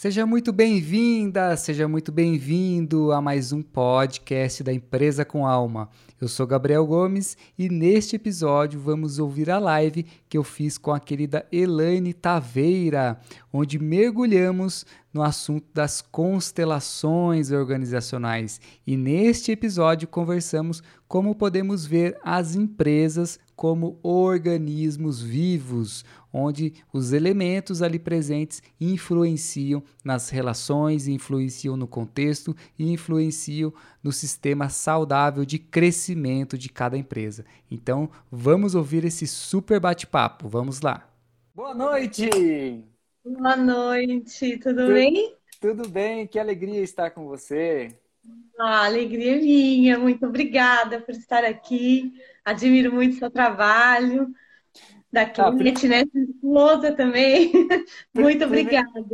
Seja muito bem-vinda, seja muito bem-vindo a mais um podcast da Empresa com Alma. Eu sou Gabriel Gomes e neste episódio vamos ouvir a live que eu fiz com a querida Elaine Taveira, onde mergulhamos no assunto das constelações organizacionais. E neste episódio conversamos como podemos ver as empresas como organismos vivos, onde os elementos ali presentes influenciam nas relações, influenciam no contexto e influenciam no sistema saudável de crescimento de cada empresa. Então, vamos ouvir esse super bate-papo. Vamos lá. Boa noite! Boa noite, tudo, tudo bem? Tudo bem, que alegria estar com você. Ah, alegria minha, muito obrigada por estar aqui. Admiro muito o seu trabalho. Da Kate, ah, né? Esposa também. muito obrigada.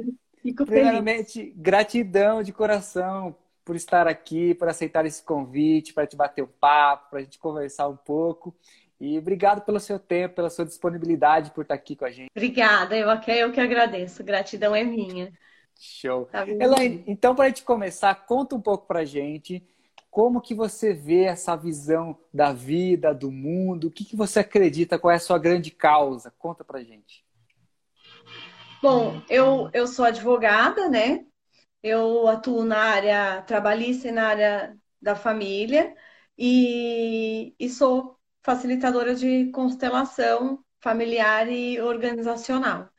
Fico Primeiramente, feliz. gratidão de coração por estar aqui, por aceitar esse convite, para te bater um papo, para a gente conversar um pouco. E obrigado pelo seu tempo, pela sua disponibilidade por estar aqui com a gente. Obrigada, eu, eu que agradeço. Gratidão é minha. Show. Tá Elaine, então para a gente começar, conta um pouco para a gente como que você vê essa visão da vida, do mundo? O que, que você acredita? Qual é a sua grande causa? Conta pra gente. Bom, eu, eu sou advogada, né? Eu atuo na área trabalhista e na área da família e, e sou facilitadora de constelação familiar e organizacional.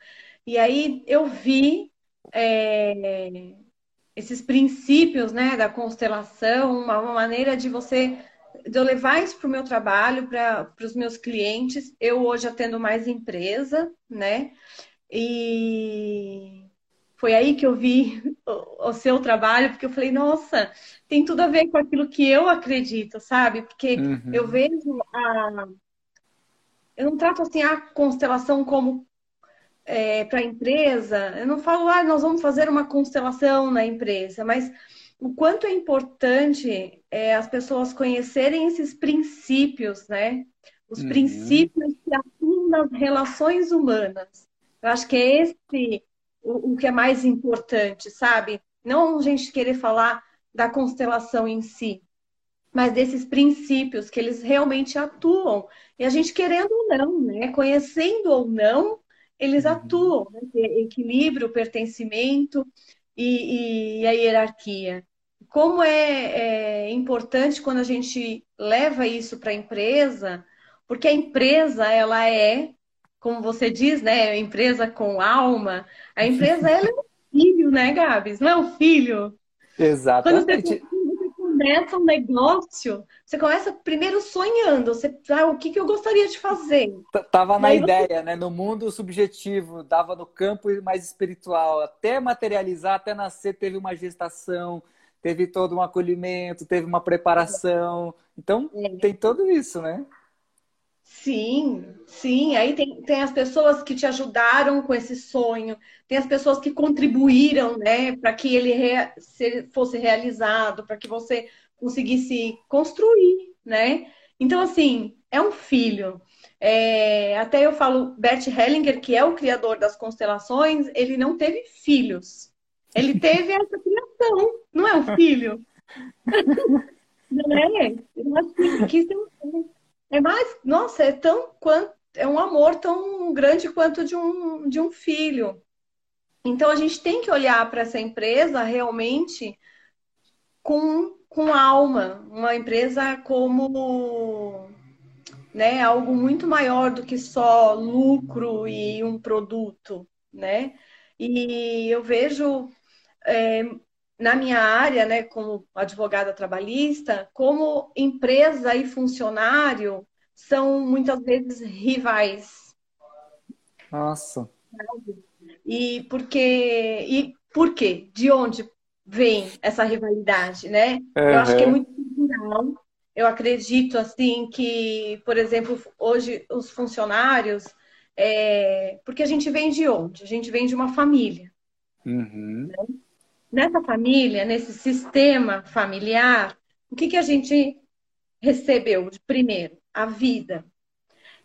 E aí eu vi é, esses princípios né, da constelação, uma, uma maneira de você de eu levar isso para o meu trabalho, para os meus clientes. Eu hoje atendo mais empresa, né? E foi aí que eu vi o, o, seu trabalho, porque eu falei, nossa, tem tudo a ver com aquilo que eu acredito, sabe? Porque uhum. eu vejo a. Eu não trato assim a constelação como é, para a empresa, eu não falo, ah, nós vamos fazer uma constelação na empresa, mas o quanto é importante é, as pessoas conhecerem esses princípios, né? Os uhum. princípios que atuam nas relações humanas. Eu acho que é esse o, o que é mais importante, sabe? Não a gente querer falar da constelação em si, mas desses princípios que eles realmente atuam. E a gente querendo ou não, né? Conhecendo ou não, eles uhum. atuam, né? equilíbrio, pertencimento e, e, a hierarquia. Como é, é importante quando a gente leva isso para a empresa, porque a empresa ela é, como você diz, né, empresa com alma. A empresa ela é um filho, né, Gabs? Não é um filho? Exatamente. Quando você começa um negócio, você começa primeiro sonhando, você, ah, o que, que eu gostaria de fazer. Tava na ideia, né? No mundo subjetivo, dava no campo mais espiritual, até materializar, até nascer, teve uma gestação, teve todo um acolhimento, teve uma preparação. Então, é. tem tudo isso, né? Sim, sim. Aí tem, tem as pessoas que te ajudaram com esse sonho, tem as pessoas que contribuíram, né, para que ele rea, fosse realizado, para que você conseguisse construir, né? Então, assim, é um filho. É, até eu falo, Bert Hellinger, que é o criador das constelações, ele não teve filhos. Ele teve essa criação, não é um filho. não é? Eu acho que, isso é um é mais, nossa, é tão quanto é um amor tão grande quanto de um, de um filho. Então a gente tem que olhar para essa empresa realmente com, com alma, uma empresa como né, algo muito maior do que só lucro e um produto, né? E eu vejo é, na minha área, né, como advogada trabalhista, como empresa e funcionário são muitas vezes rivais. Nossa. E porque e por quê? De onde vem essa rivalidade, né? Uhum. Eu acho que é muito cultural. Eu acredito assim que, por exemplo, hoje os funcionários, é... porque a gente vem de onde? A gente vem de uma família. Uhum. Né? Nessa família, nesse sistema familiar, o que, que a gente recebeu de primeiro? A vida.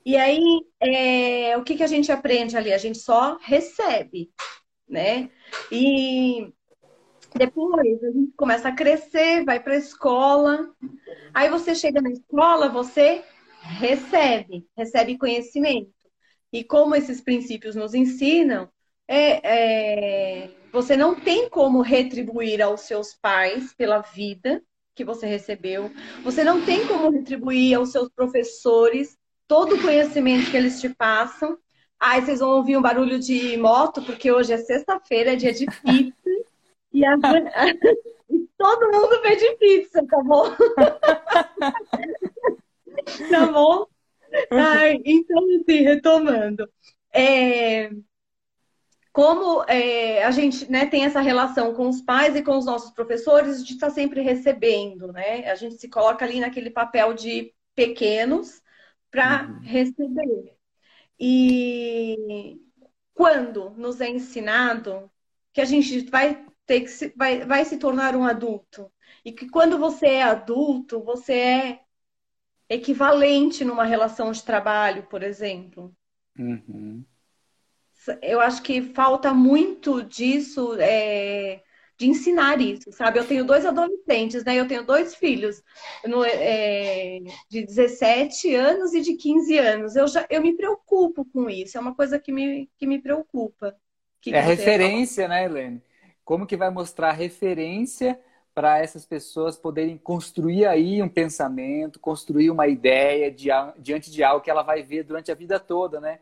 E aí, é, o que, que a gente aprende ali? A gente só recebe. né? E depois a gente começa a crescer, vai para a escola. Aí você chega na escola, você recebe, recebe conhecimento. E como esses princípios nos ensinam, é, é, você não tem como retribuir aos seus pais pela vida que você recebeu. Você não tem como retribuir aos seus professores todo o conhecimento que eles te passam. Aí vocês vão ouvir um barulho de moto, porque hoje é sexta-feira, é dia de pizza. e, a... todo mundo pede pizza, tá bom? tá bom? Ai, então, assim, retomando. É, como é, a gente né, tem essa relação com os pais e com os nossos professores, a gente está sempre recebendo, né? A gente se coloca ali naquele papel de pequenos para uhum. receber. E quando nos é ensinado que a gente vai ter que se, vai, vai se tornar um adulto e que quando você é adulto você é equivalente numa relação de trabalho, por exemplo. Uhum. Eu acho que falta muito disso, é, de ensinar isso, sabe? Eu tenho dois adolescentes, né? Eu tenho dois filhos no, é, de 17 anos e de 15 anos. Eu, já, eu me preocupo com isso, é uma coisa que me, que me preocupa. Que é referência, fala? né, Helene? Como que vai mostrar referência para essas pessoas poderem construir aí um pensamento, construir uma ideia diante de algo que ela vai ver durante a vida toda, né?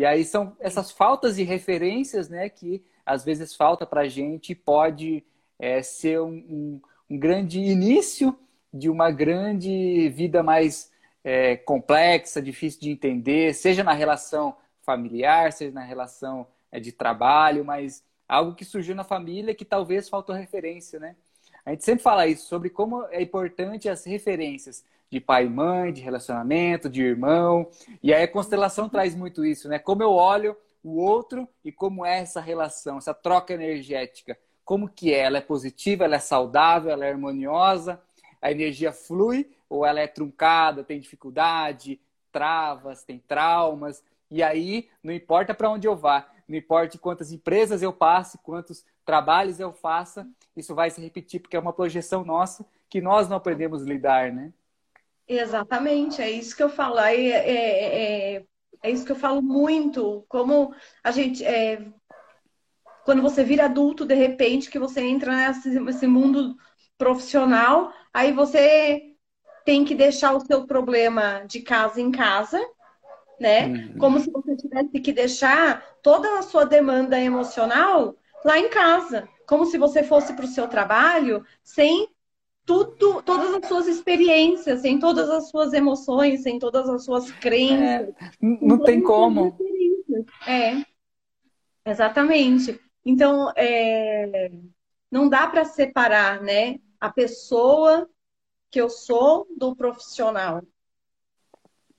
E aí são essas faltas de referências, né, que às vezes falta para a gente e pode é, ser um, um, um, grande início de uma grande vida mais é, complexa, difícil de entender, seja na relação familiar, seja na relação é, de trabalho, mas algo que surgiu na família que talvez faltou referência, né? A gente sempre fala isso, sobre como é importante as referências de pai e mãe, de relacionamento, de irmão. E aí a constelação traz muito isso, né? Como eu olho o outro e como é essa relação, essa troca energética. Como que é? Ela é positiva, ela é saudável, ela é harmoniosa, a energia flui ou ela é truncada, tem dificuldade, travas, tem traumas. E aí, não importa para onde eu vá, não importa quantas empresas eu passe, quantos trabalhos eu faça, isso vai se repetir, porque é uma projeção nossa que nós não aprendemos a lidar, né? Exatamente, é isso que eu falo. É, é, é, é isso que eu falo muito. Como a gente. É, quando você vira adulto, de repente, que você entra nesse, nesse mundo profissional, aí você tem que deixar o seu problema de casa em casa, né? Uhum. Como se você tivesse que deixar toda a sua demanda emocional lá em casa como se você fosse para o seu trabalho sem tudo, todas as suas experiências, sem todas as suas emoções, sem todas as suas crenças. É, não tem como. É, exatamente. Então, é, não dá para separar, né, a pessoa que eu sou do profissional.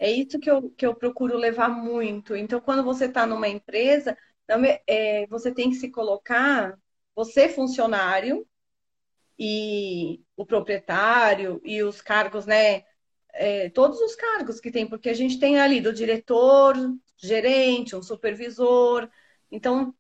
É isso que eu, que eu procuro levar muito. Então, quando você está numa empresa, é, você tem que se colocar você funcionário e o proprietário e os cargos, né? É, todos os cargos que tem, porque a gente tem ali do diretor, gerente, um supervisor. Então,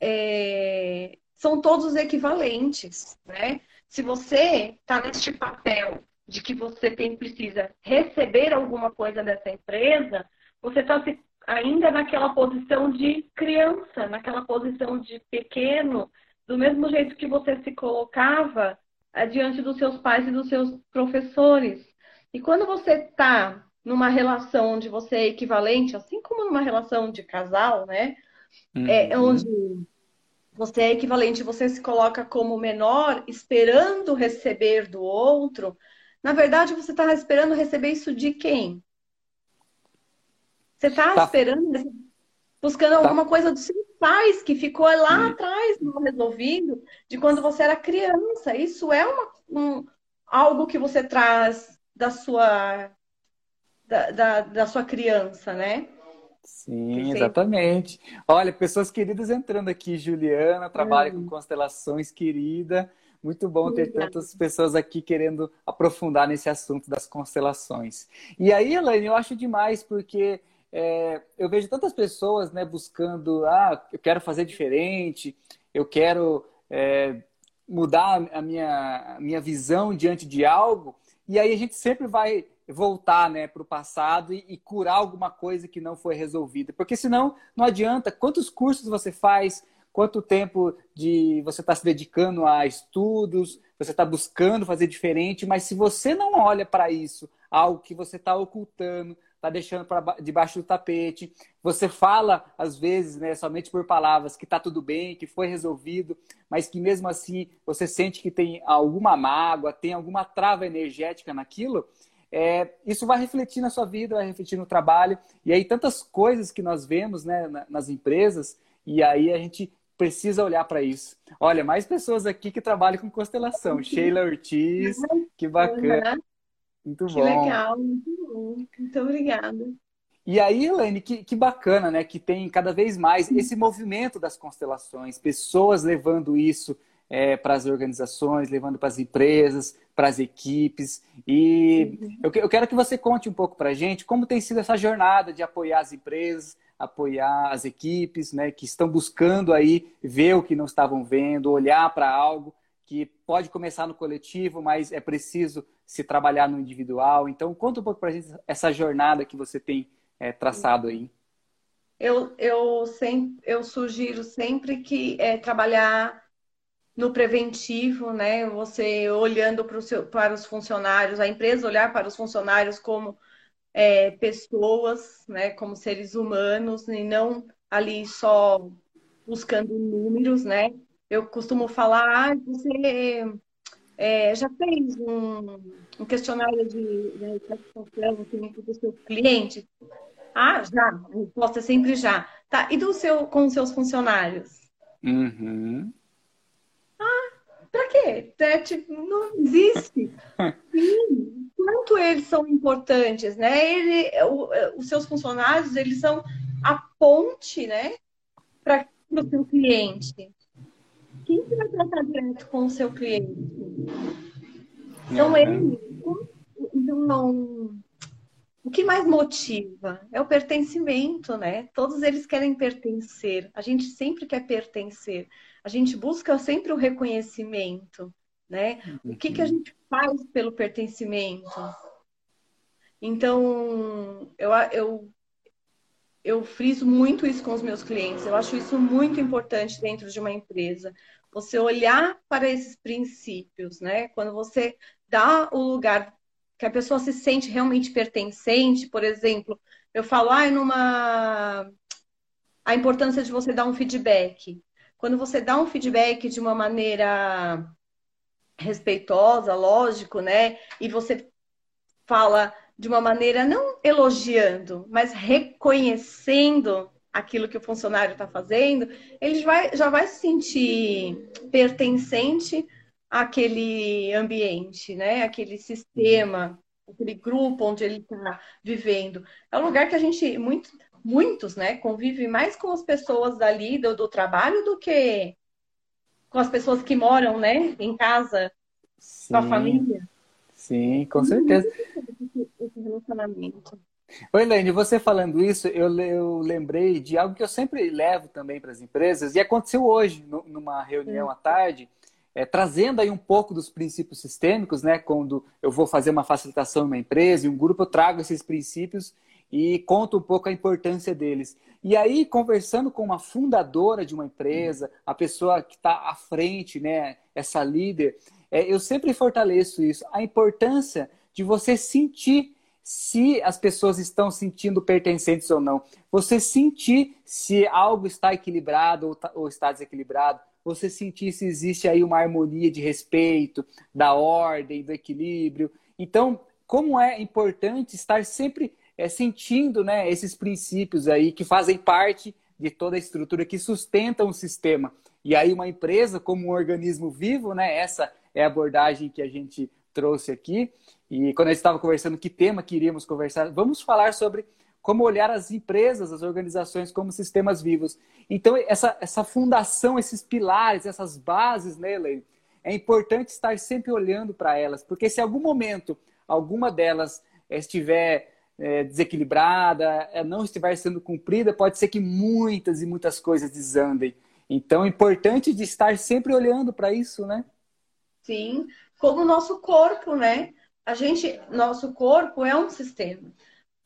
é, são todos equivalentes, né? Se você está neste papel de que você tem precisa receber alguma coisa dessa empresa, você está ainda naquela posição de criança, naquela posição de pequeno, do mesmo jeito que você se colocava diante dos seus pais e dos seus professores. E quando você está numa relação onde você é equivalente, assim como numa relação de casal, né? É, uhum. É, onde você é equivalente, você se coloca como menor, esperando receber do outro. Na verdade, você está esperando receber isso de quem? Você está tá. esperando, buscando tá. alguma coisa do seu pais que ficou lá atrás não resolvido de quando você era criança. Isso é uma, um, algo que você traz da sua da, da, da sua criança, né? Sim, exatamente. Olha, pessoas queridas entrando aqui. Juliana, trabalha com constelações, querida. Muito bom ter tantas pessoas aqui querendo aprofundar nesse assunto das constelações. E aí, Elaine, eu acho demais, porque é, eu vejo tantas pessoas né, buscando, ah, eu quero fazer diferente, eu quero é, mudar a minha, a minha visão diante de algo, e aí a gente sempre vai voltar né, para o passado e, e, curar alguma coisa que não foi resolvida. Porque senão não adianta quantos cursos você faz, quanto tempo de você está se dedicando a estudos, você está buscando fazer diferente, mas se você não olha para isso, algo que você está ocultando, está deixando pra, debaixo do tapete, você fala, às vezes, né, somente por palavras, que está tudo bem, que foi resolvido, mas que mesmo assim você sente que tem alguma mágoa, tem alguma trava energética naquilo, é, isso vai refletir na sua vida, vai refletir no trabalho. E aí, tantas coisas que nós vemos né, nas empresas, e aí a gente precisa olhar para isso. Olha, mais pessoas aqui que trabalham com constelação. Sheila Ortiz, que bacana. Muito que bom. Que legal, muito bom. Muito obrigada. E aí, Elaine, que, que bacana, né? Que tem cada vez mais esse movimento das constelações, pessoas levando isso é, para as organizações, levando para as empresas, para as equipes. E uhum. eu, eu quero que você conte um pouco para a gente como tem sido essa jornada de apoiar as empresas, apoiar as equipes, né, que estão buscando aí ver o que não estavam vendo, olhar para algo que pode começar no coletivo, mas é preciso se trabalhar no individual. Então, conta um pouco para a gente essa jornada que você tem é, traçado aí. Eu, eu, sempre, eu sugiro sempre que é, trabalhar no preventivo, né? Você olhando para, os funcionários, a empresa olhar para os funcionários como é, pessoas, né, como seres humanos e não ali só buscando números, né? Eu costumo falar, ah, você é, já fez um, um questionário de, de satisfação assim, do seu cliente? Ah, já. A resposta é sempre já. Tá. E do seu, com os seus funcionários? Uhum. Ah, pra quê? É, tipo, não existe. Sim, quanto eles são importantes, né? Ele, o, os seus funcionários, eles são a ponte, né, para o seu cliente. Quem que vai tratar direto com o seu cliente? Então, ele. Então, não, o que mais motiva é o pertencimento, né? Todos eles querem pertencer. A gente sempre quer pertencer. A gente busca sempre o reconhecimento né? O que, que a uhum. gente faz pelo pertencimento? Então, eu, eu, eu friso muito isso com os meus clientes. Eu acho isso muito importante dentro de uma empresa. Você olhar para esses princípios, né? Quando você dá o lugar que a pessoa se sente realmente pertencente, por exemplo, eu falo, ah, numa a importância de você dar um feedback. Quando você dá um feedback de uma maneira respeitosa, lógico, né? E você fala de uma maneira não elogiando, mas reconhecendo aquilo que o funcionário está fazendo, ele vai, já vai se sentir pertencente àquele ambiente, né? Aquele sistema, aquele grupo onde ele está vivendo. É um lugar que a gente, muito, muitos, né, convive mais com as pessoas dali do, do trabalho do que com as pessoas que moram, né, em casa, Sim. com a família. Sim, com certeza. Esse relacionamento. Oi, Lene, você falando isso, eu, eu lembrei de algo que eu sempre levo também para as empresas, e aconteceu hoje, no, numa reunião à tarde, é, trazendo aí um pouco dos princípios sistêmicos, né? Quando eu vou fazer uma facilitação em uma empresa, e um grupo, eu trago esses princípios e conto um pouco a importância deles. E aí, conversando com uma fundadora de uma empresa, a pessoa que está à frente, né, essa líder, é, eu sempre fortaleço isso, a importância de você sentir se as pessoas estão sentindo pertencentes ou não. Você sentir se algo está equilibrado ou, tá, ou está desequilibrado. Você sentir se existe aí uma harmonia de respeito, da ordem, do equilíbrio. Então, como é importante estar sempre é, sentindo né, esses princípios aí que fazem parte de toda a estrutura que sustenta um sistema. E aí uma empresa como um organismo vivo, né, essa é a abordagem que a gente trouxe aqui. E quando a gente estava conversando que tema queríamos conversar, vamos falar sobre como olhar as empresas, as organizações como sistemas vivos. Então, essa, essa fundação, esses pilares, essas bases, né, Elaine, é importante estar sempre olhando para elas, porque se em algum momento alguma delas estiver é, desequilibrada, é, não estiver sendo cumprida, pode ser que muitas e muitas coisas desandem. Então, é importante de estar sempre olhando para isso, né? Sim, como o nosso corpo, né? A gente, nosso corpo é um sistema.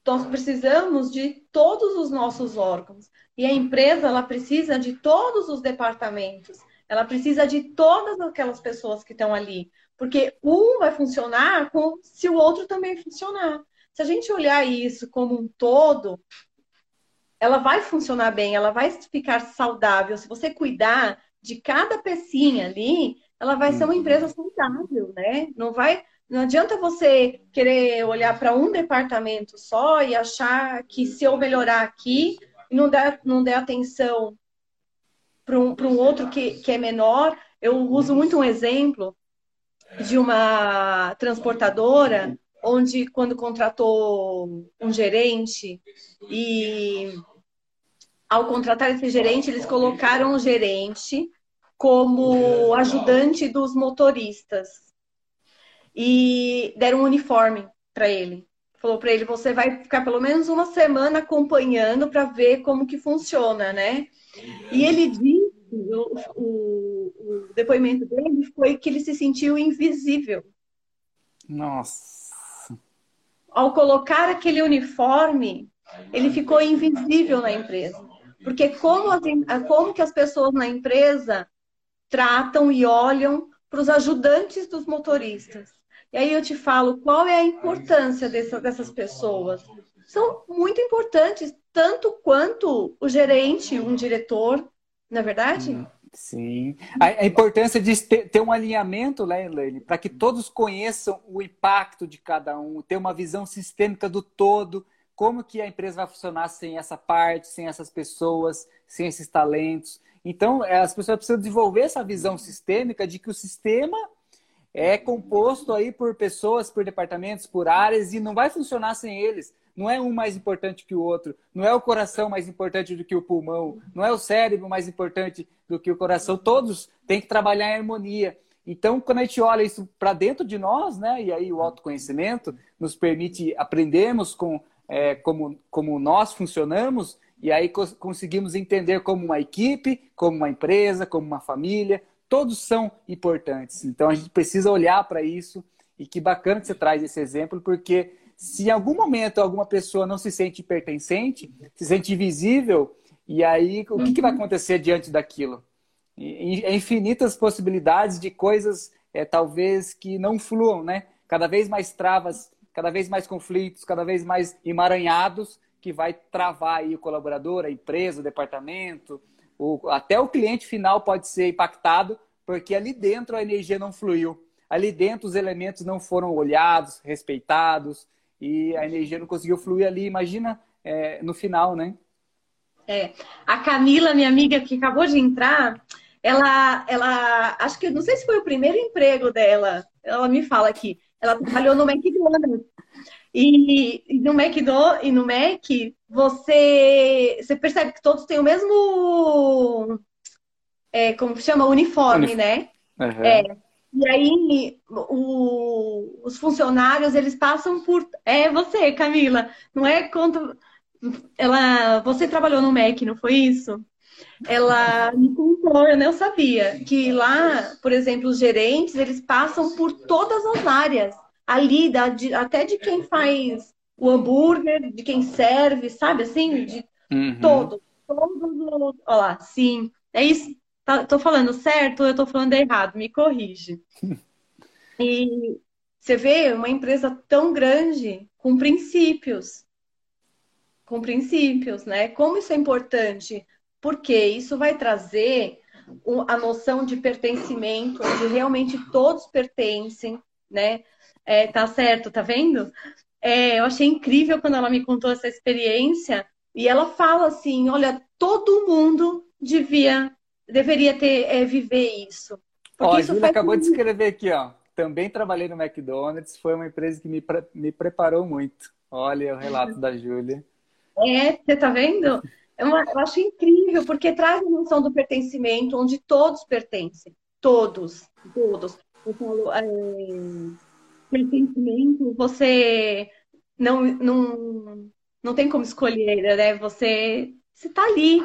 Nós precisamos de todos os nossos órgãos. E a empresa, ela precisa de todos os departamentos. Ela precisa de todas aquelas pessoas que estão ali. Porque um vai funcionar com, se o outro também funcionar. Se a gente olhar isso como um todo, ela vai funcionar bem, ela vai ficar saudável. Se você cuidar de cada pecinha ali, ela vai ser uma uhum. empresa saudável, né? Não vai, não adianta você querer olhar para um departamento só e achar que se eu melhorar aqui e não der, não der atenção para um, um outro que, que é menor. Eu uso muito um exemplo de uma transportadora onde quando contratou um gerente e ao contratar esse gerente, eles colocaram o gerente como ajudante dos motoristas e deram um uniforme para ele. Falou para ele: você vai ficar pelo menos uma semana acompanhando para ver como que funciona, né? E ele disse, o, o, o depoimento dele foi que ele se sentiu invisível. Nossa. Ao colocar aquele uniforme, ele ficou invisível na empresa. Porque como, as, como que as pessoas na empresa tratam e olham para os ajudantes dos motoristas? E aí eu te falo qual é a importância dessa, dessas pessoas. São muito importantes, tanto quanto o gerente, um diretor, na é verdade? Sim. A, importância de ter, ter, um alinhamento, né, Elaine, para que todos conheçam o impacto de cada um, ter uma visão sistêmica do todo como que a empresa vai funcionar sem essa parte, sem essas pessoas, sem esses talentos. Então, é, as pessoas precisam desenvolver essa visão sistêmica de que o sistema é composto aí por pessoas, por departamentos, por áreas e não vai funcionar sem eles. Não é um mais importante que o outro, não é o coração mais importante do que o pulmão, não é o cérebro mais importante do que o coração. Todos têm que trabalhar em harmonia. Então, quando a gente olha isso para dentro de nós, né, e aí o autoconhecimento nos permite aprendermos com é, como, como nós funcionamos, e aí cons conseguimos entender como uma equipe, como uma empresa, como uma família, todos são importantes. Então a gente precisa olhar para isso, e que bacana que você traz esse exemplo, porque se em algum momento alguma pessoa não se sente pertencente, se sente invisível, e aí o que, que vai acontecer diante daquilo? É infinitas possibilidades de coisas, é, talvez, que não fluam, né? Cada vez mais travas cada vez mais conflitos, cada vez mais emaranhados, que vai travar aí o colaborador, a empresa, o departamento, o, até o cliente final pode ser impactado, porque ali dentro a energia não fluiu. Ali dentro os elementos não foram olhados, respeitados, e a energia não conseguiu fluir ali. Imagina é, no final, né? É. A Camila, minha amiga que acabou de entrar, ela, ela, acho que não sei se foi o primeiro emprego dela. Ela me fala aqui. Ela trabalhou no McDonald's. E, e no McDonald's e no Mac, você, você percebe que todos têm o mesmo. É, como chama? Uniforme, né? Uhum. É. E aí, o, os funcionários, eles passam por. É você, Camila. Não é quanto. Ela, você trabalhou no Mac, não foi isso? ela me contou, eu não sabia, que lá, por exemplo, os gerentes, eles passam por todas as áreas, ali, da, de, até de quem faz o hambúrguer, de quem serve, sabe, assim, de uhum. todo, todos, olha lá, sim, é isso, tá, tô falando certo ou eu tô falando errado, me corrige. E você vê uma empresa tão grande, com princípios, com princípios, né? Como isso é importante porque isso vai trazer a noção de pertencimento, onde realmente todos pertencem, né? É, tá certo, tá vendo? É, eu achei incrível quando ela me contou essa experiência e ela fala assim, olha, todo mundo devia, deveria ter é, viver isso. Ó, a Júlia acabou muito... de escrever aqui, ó. Também trabalhei no McDonald's, foi uma empresa que me, me preparou muito. Olha o relato da Júlia. É, você tá vendo? É eu acho incrível, porque traz a noção do pertencimento, onde todos pertencem. Todos, todos. Eu falo, é, pertencimento, você não, não, não tem como escolher, né? Você está ali,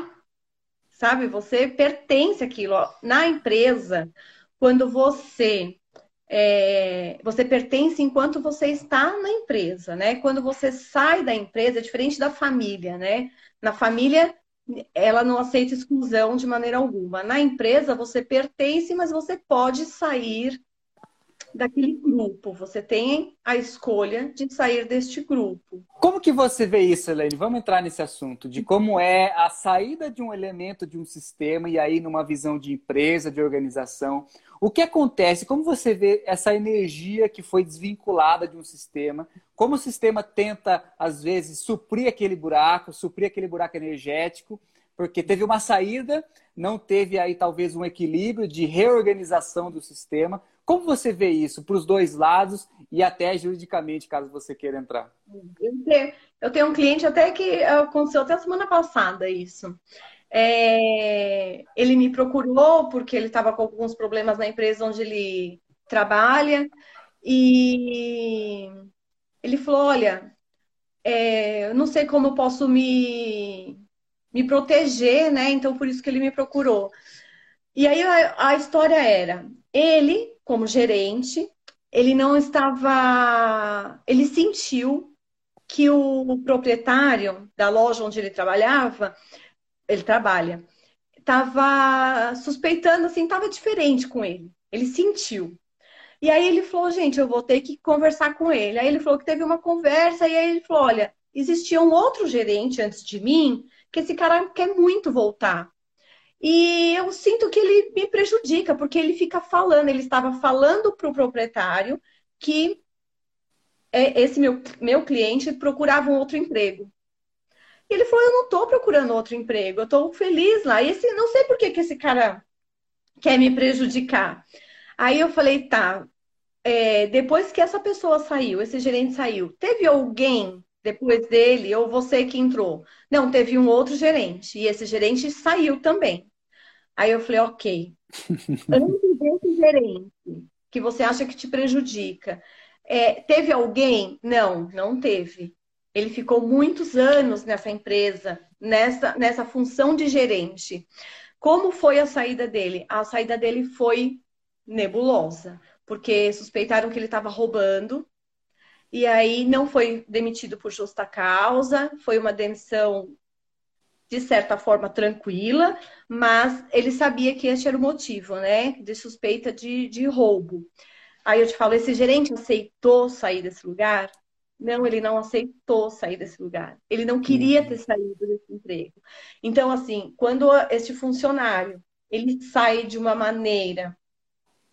sabe? Você pertence àquilo. Na empresa, quando você é, você pertence enquanto você está na empresa, né? Quando você sai da empresa, é diferente da família, né? Na família, ela não aceita exclusão de maneira alguma. Na empresa, você pertence, mas você pode sair daquele grupo. Você tem a escolha de sair deste grupo. Como que você vê isso, Helene? Vamos entrar nesse assunto de como é a saída de um elemento de um sistema e aí numa visão de empresa, de organização. O que acontece? Como você vê essa energia que foi desvinculada de um sistema? Como o sistema tenta, às vezes, suprir aquele buraco, suprir aquele buraco energético? Porque teve uma saída, não teve aí talvez um equilíbrio de reorganização do sistema. Como você vê isso para os dois lados e até juridicamente, caso você queira entrar? Eu tenho, um cliente até que aconteceu até semana passada isso. É, ele me procurou porque ele estava com alguns problemas na empresa onde ele trabalha e ele falou: Olha, é, eu não sei como eu posso me, me proteger, né? Então por isso que ele me procurou. E aí a, a história era: ele como gerente, ele não estava. Ele sentiu que o proprietário da loja onde ele trabalhava, ele trabalha, estava suspeitando, assim, estava diferente com ele. Ele sentiu. E aí ele falou, gente, eu vou ter que conversar com ele. Aí ele falou que teve uma conversa, e aí ele falou: olha, existia um outro gerente antes de mim, que esse cara quer muito voltar. E eu sinto que ele me prejudica, porque ele fica falando, ele estava falando para o proprietário que é, esse meu, meu cliente procurava um outro emprego. E ele falou: Eu não estou procurando outro emprego, eu estou feliz lá. E esse, não sei por que, que esse cara quer me prejudicar. Aí eu falei: Tá, é, depois que essa pessoa saiu, esse gerente saiu, teve alguém depois dele ou você que entrou? Não, teve um outro gerente e esse gerente saiu também. Aí eu falei, ok. Antes desse gerente que você acha que te prejudica, é, teve alguém? Não, não teve. Ele ficou muitos anos nessa empresa, nessa, nessa função de gerente. Como foi a saída dele? A saída dele foi nebulosa, porque suspeitaram que ele estava roubando, e aí não foi demitido por justa causa, foi uma demissão de certa forma tranquila, mas ele sabia que esse era o motivo, né? De suspeita de, de roubo. Aí eu te falo, esse gerente aceitou sair desse lugar? Não, ele não aceitou sair desse lugar. Ele não queria uhum. ter saído desse emprego. Então, assim, quando este funcionário ele sai de uma maneira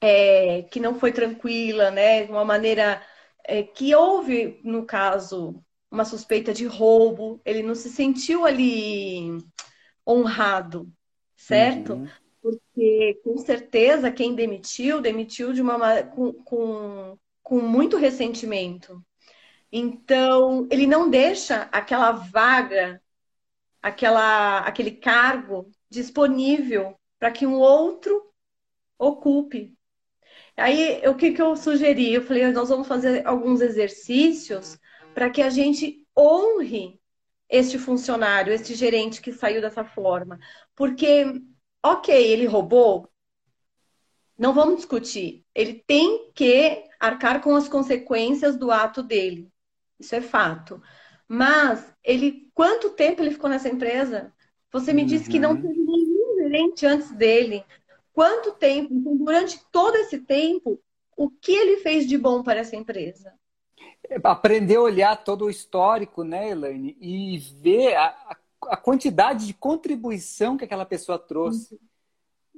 é, que não foi tranquila, né? De uma maneira é, que houve, no caso, uma suspeita de roubo, ele não se sentiu ali honrado, certo? Uhum. Porque com certeza quem demitiu, demitiu de uma com, com, com muito ressentimento. Então, ele não deixa aquela vaga, aquela, aquele cargo disponível para que um outro ocupe. Aí, o que, que eu sugeri? Eu falei, nós vamos fazer alguns exercícios para que a gente honre este funcionário, este gerente que saiu dessa forma. Porque, ok, ele roubou, não vamos discutir. Ele tem que arcar com as consequências do ato dele. Isso é fato. Mas ele, quanto tempo ele ficou nessa empresa? Você me uhum. disse que não uhum. teve nenhum gerente antes dele. Quanto tempo? Então, durante todo esse tempo, o que ele fez de bom para essa empresa? Aprender a olhar todo o histórico, né, Elaine, e ver a, a quantidade de contribuição que aquela pessoa trouxe.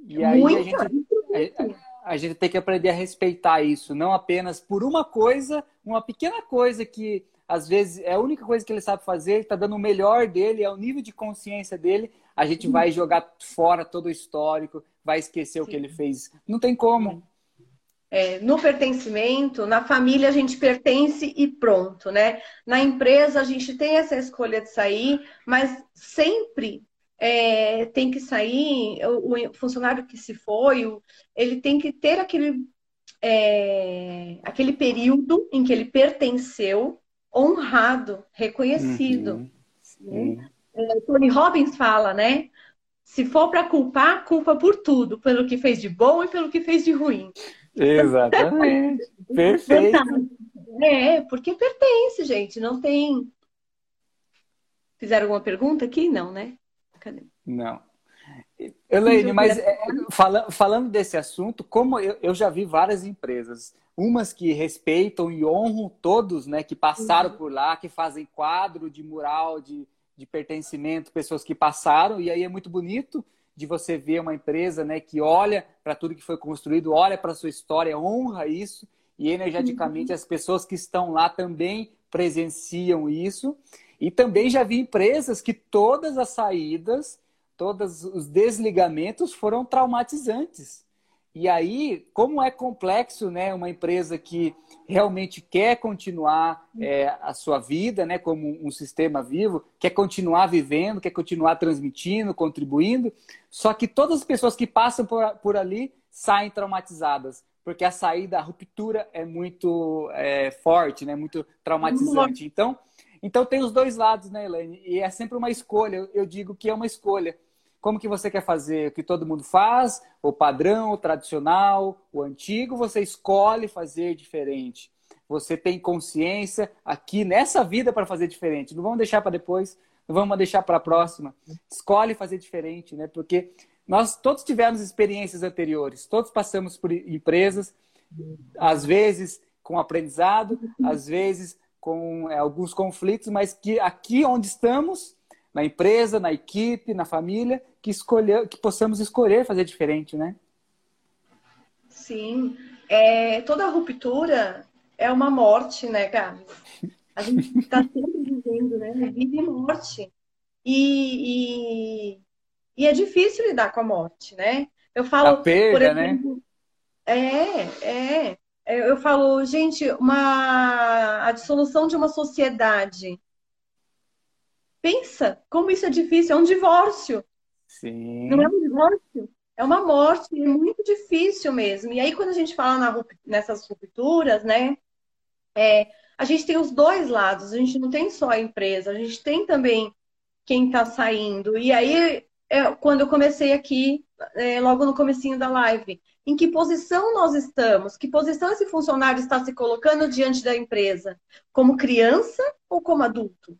E aí a gente, a, a, gente tem que aprender a respeitar isso, não apenas por uma coisa, uma pequena coisa que às vezes é a única coisa que ele sabe fazer, está dando o melhor dele, é o nível de consciência dele, a gente vai jogar fora todo o histórico, vai esquecer Sim. o que ele fez. Não tem como é, no pertencimento, na família a gente pertence e pronto, né? Na empresa a gente tem essa escolha de sair, mas sempre é, tem que sair, o, o, funcionário que se foi, o, ele tem que ter aquele, é, aquele período em que ele pertenceu, honrado, reconhecido. Uhum. Né? Tony Robbins fala, né? Se for para culpar, culpa por tudo, pelo que fez de bom e pelo que fez de ruim. Exatamente. Perfeito. É, porque pertence, gente. Não tem. Fizeram alguma pergunta aqui? Não, né? Cadê? Não. Elaine, mas é, fala, falando desse assunto, como eu, eu, já vi várias empresas, umas que respeitam e honram todos, né, que passaram uhum. por lá, que fazem quadro de mural de, de pertencimento, pessoas que passaram, e aí é muito bonito de você ver uma empresa, né, que olha para tudo que foi construído, olha para sua história, honra isso, e energeticamente uhum. as pessoas que estão lá também presenciam isso. E também já vi empresas que todas as saídas todos os desligamentos foram traumatizantes. E aí, como é complexo, né, uma empresa que realmente quer continuar é, a sua vida, né, como um sistema vivo, quer continuar vivendo, quer continuar transmitindo, contribuindo, só que todas as pessoas que passam por, por ali saem traumatizadas, porque a saída, a ruptura é muito é, forte, né, muito traumatizante. Então, então tem os dois lados, né, Elaine? E é sempre uma escolha. Eu digo que é uma escolha. Como que você quer fazer? O que todo mundo faz? O padrão, o tradicional, o antigo? Você escolhe fazer diferente. Você tem consciência aqui nessa vida para fazer diferente. Não vamos deixar para depois, não vamos deixar para a próxima. Escolhe fazer diferente, né? Porque nós todos tivemos experiências anteriores, todos passamos por empresas, às vezes com aprendizado, às vezes com é, alguns conflitos, mas que aqui onde estamos, na empresa, na equipe, na família, que escolher, que possamos escolher fazer diferente, né? Sim, é, toda ruptura é uma morte, né, Gabi? A gente está sempre vivendo, né? Vida e morte. E, e, e, é difícil lidar com a morte, né? Eu falo, a perda, por né? exemplo, né? É, é. É, eu falo, gente, uma, a dissolução de uma sociedade. Pensa como isso é difícil, é um divórcio. Sim. Não é um divórcio, é uma morte, é muito difícil mesmo. E aí, quando a gente fala na, nessas rupturas, né, é, a gente tem os dois lados, a gente não tem só a empresa, a gente tem também quem está saindo. E aí, é, quando eu comecei aqui, é, logo no comecinho da live, em que posição nós estamos, que posição esse funcionário está se colocando diante da empresa, como criança ou como adulto?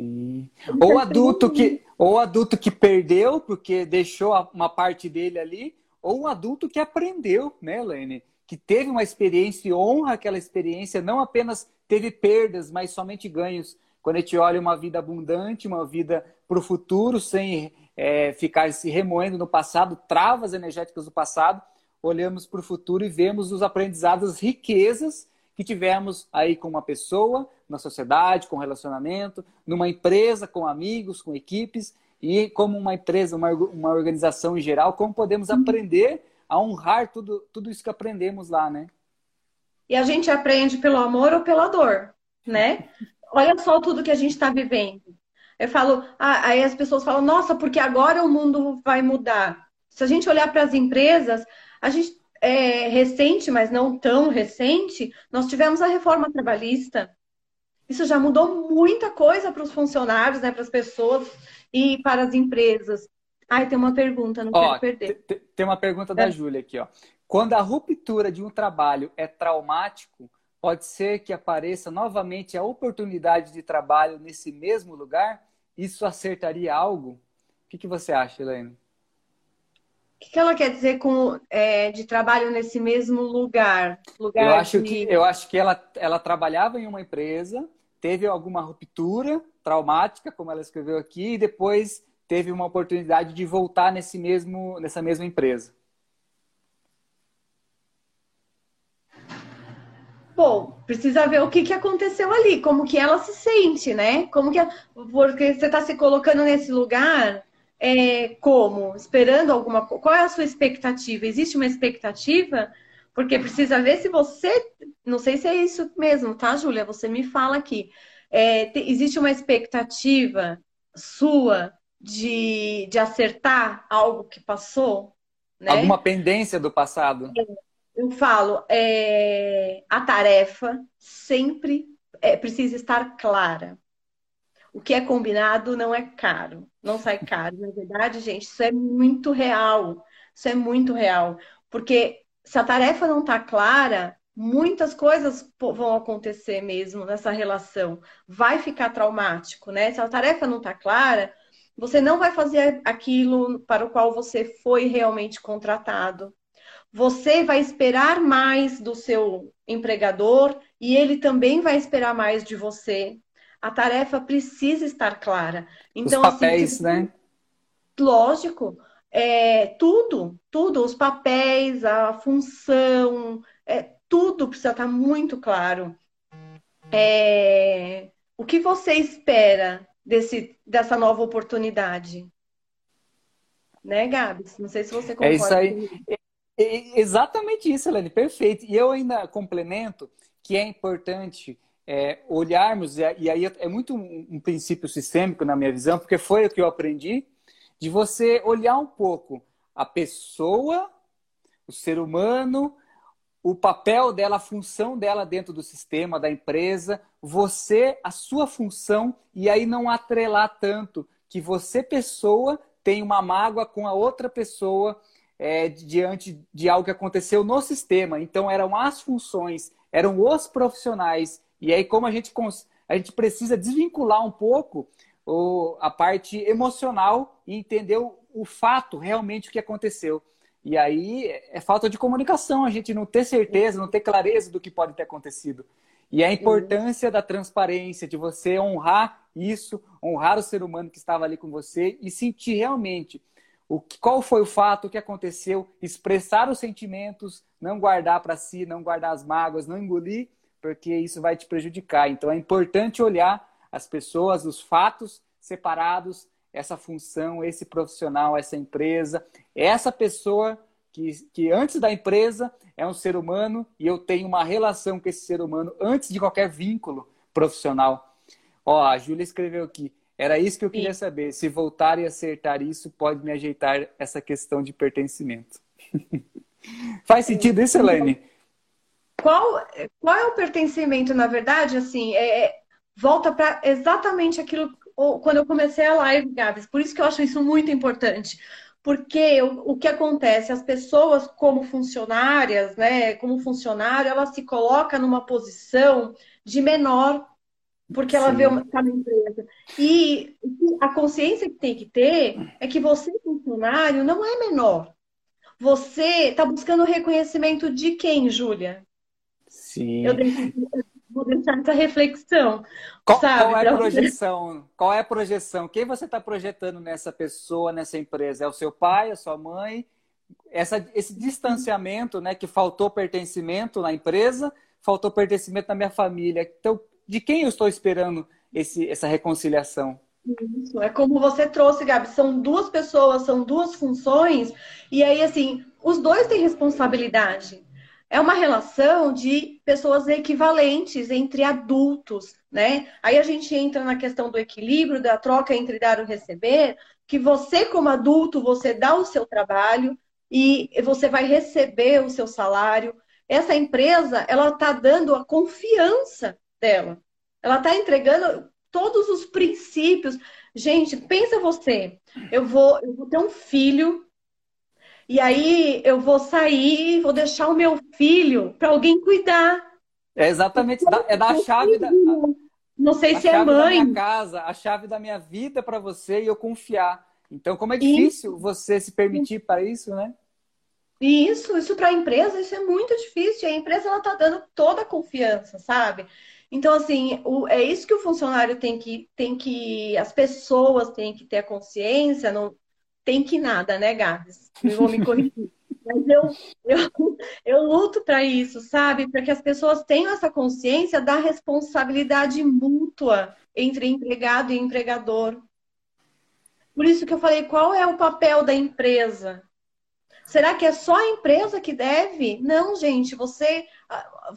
Sim. Ou adulto que ou adulto que perdeu porque deixou uma parte dele ali, ou um adulto que aprendeu, né, Lene? Que teve uma experiência e honra aquela experiência, não apenas teve perdas, mas somente ganhos. Quando a gente olha uma vida abundante, uma vida para o futuro, sem é, ficar se remoendo no passado, travas energéticas do passado, olhamos para o futuro e vemos os aprendizados, riquezas que tivemos aí com uma pessoa, na sociedade, com relacionamento, numa empresa, com amigos, com equipes e como uma empresa, uma, uma organização em geral, como podemos uhum. aprender a honrar tudo, tudo isso que aprendemos lá, né? E a gente aprende pelo amor ou pela dor, né? Olha só tudo que a gente está vivendo. Eu falo, ah, aí as pessoas falam, nossa, porque agora o mundo vai mudar. Se a gente olhar para as empresas, a gente é recente, mas não tão recente, nós tivemos a reforma trabalhista. Isso já mudou muita coisa para os funcionários, né, para as pessoas e para as empresas. Ai, tem uma pergunta, não ó, quero perder. Tem uma pergunta da é. Júlia aqui, ó. Quando a ruptura de um trabalho é traumático, pode ser que apareça novamente a oportunidade de trabalho nesse mesmo lugar? Isso acertaria algo? O que, que você acha, Helene? O que, ela quer dizer com é, de trabalho nesse mesmo lugar? lugar eu acho de... que eu acho que ela, ela trabalhava em uma empresa, teve alguma ruptura traumática, como ela escreveu aqui, e depois teve uma oportunidade de voltar nesse mesmo, nessa mesma empresa. Bom, precisa ver o que, que aconteceu ali, como que ela se sente, né? Como que porque você está se colocando nesse lugar é, como? Esperando alguma coisa? Qual é a sua expectativa? Existe uma expectativa? Porque precisa ver se você. Não sei se é isso mesmo, tá, Júlia? Você me fala aqui. É, te, existe uma expectativa sua de, de acertar algo que passou? Né? Alguma pendência do passado? Eu falo, é, a tarefa sempre é, precisa estar clara. O que é combinado não é caro, não sai caro. Na verdade, gente, isso é muito real. Isso é muito real. Porque se a tarefa não está clara, muitas coisas vão acontecer mesmo nessa relação. Vai ficar traumático, né? Se a tarefa não está clara, você não vai fazer aquilo para o qual você foi realmente contratado. Você vai esperar mais do seu empregador e ele também vai esperar mais de você. A tarefa precisa estar clara. Então, Os assim, papéis, assim, né? Lógico. É, tudo, tudo, os papéis, a função, é, tudo precisa estar muito claro. É, o que você espera desse, dessa nova oportunidade? Né, Gabs? Não sei se você concorda. É isso aí. É, é exatamente isso, Helene, perfeito. E eu ainda complemento que é importante é, olharmos, e aí é muito um, um princípio sistêmico na minha visão, porque foi o que eu aprendi, de você olhar um pouco a pessoa, o ser humano, o papel dela, a função dela dentro do sistema, da empresa, você, a sua função, e aí não atrelar tanto que você, pessoa, tem uma mágoa com a outra pessoa é, diante de algo que aconteceu no sistema. Então, eram as funções, eram os profissionais. E aí, como a gente, a gente precisa desvincular um pouco o, a parte emocional e entender o, o fato, realmente, o que aconteceu. E aí é falta de comunicação, a gente não ter certeza, não ter clareza do que pode ter acontecido. E a importância uhum. da transparência, de você honrar isso, honrar o ser humano que estava ali com você e sentir realmente o qual foi o fato, o que aconteceu, expressar os sentimentos, não guardar para si, não guardar as mágoas, não engolir, porque isso vai te prejudicar. Então é importante olhar as pessoas, os fatos separados essa função, esse profissional, essa empresa, essa pessoa que, que antes da empresa é um ser humano e eu tenho uma relação com esse ser humano antes de qualquer vínculo profissional. Ó, a Júlia escreveu aqui. Era isso que eu queria Sim. saber. Se voltar e acertar isso, pode me ajeitar essa questão de pertencimento. Faz sentido isso, Helene? Qual, qual é o pertencimento, na verdade? Assim, é, é volta para exatamente aquilo quando eu comecei a live, Gabs. Por isso que eu acho isso muito importante. Porque o, o que acontece? As pessoas, como funcionárias, né, como funcionário, ela se coloca numa posição de menor, porque ela Sim. vê uma, tá na empresa. E a consciência que tem que ter é que você, funcionário, não é menor. Você está buscando o reconhecimento de quem, Júlia? Sim. Eu, vou deixar essa reflexão. Qual, qual é a projeção? Qual é a projeção? Quem você está projetando nessa pessoa, nessa empresa? É o seu pai, a sua mãe? Essa, esse distanciamento, né? Que faltou pertencimento na empresa, faltou pertencimento na minha família. Então, de quem eu estou esperando esse, essa reconciliação? Isso, é como você trouxe, Gabi, são duas pessoas, são duas funções, e aí, assim, os dois têm responsabilidade é uma relação de pessoas equivalentes entre adultos, né? Aí a gente entra na questão do equilíbrio, da troca entre dar e receber, que você, como adulto, você dá o seu trabalho e você vai receber o seu salário. Essa empresa, ela está dando a confiança dela. Ela está entregando todos os princípios. Gente, pensa você, eu vou, eu vou ter um filho e aí eu vou sair, vou deixar o meu filho para alguém cuidar. É exatamente, é da chave da. Não sei se é mãe. Da minha casa, a chave da minha vida para você e eu confiar. Então, como é difícil isso. você se permitir para isso, né? Isso, isso para a empresa, isso é muito difícil. A empresa ela está dando toda a confiança, sabe? Então, assim, o, é isso que o funcionário tem que, tem que, as pessoas têm que ter a consciência, não, tem que nada, né, Gabs? Eu vou me corrigir. Mas eu, eu, eu luto para isso, sabe? Para que as pessoas tenham essa consciência da responsabilidade mútua entre empregado e empregador. Por isso que eu falei, qual é o papel da empresa? Será que é só a empresa que deve? Não, gente, você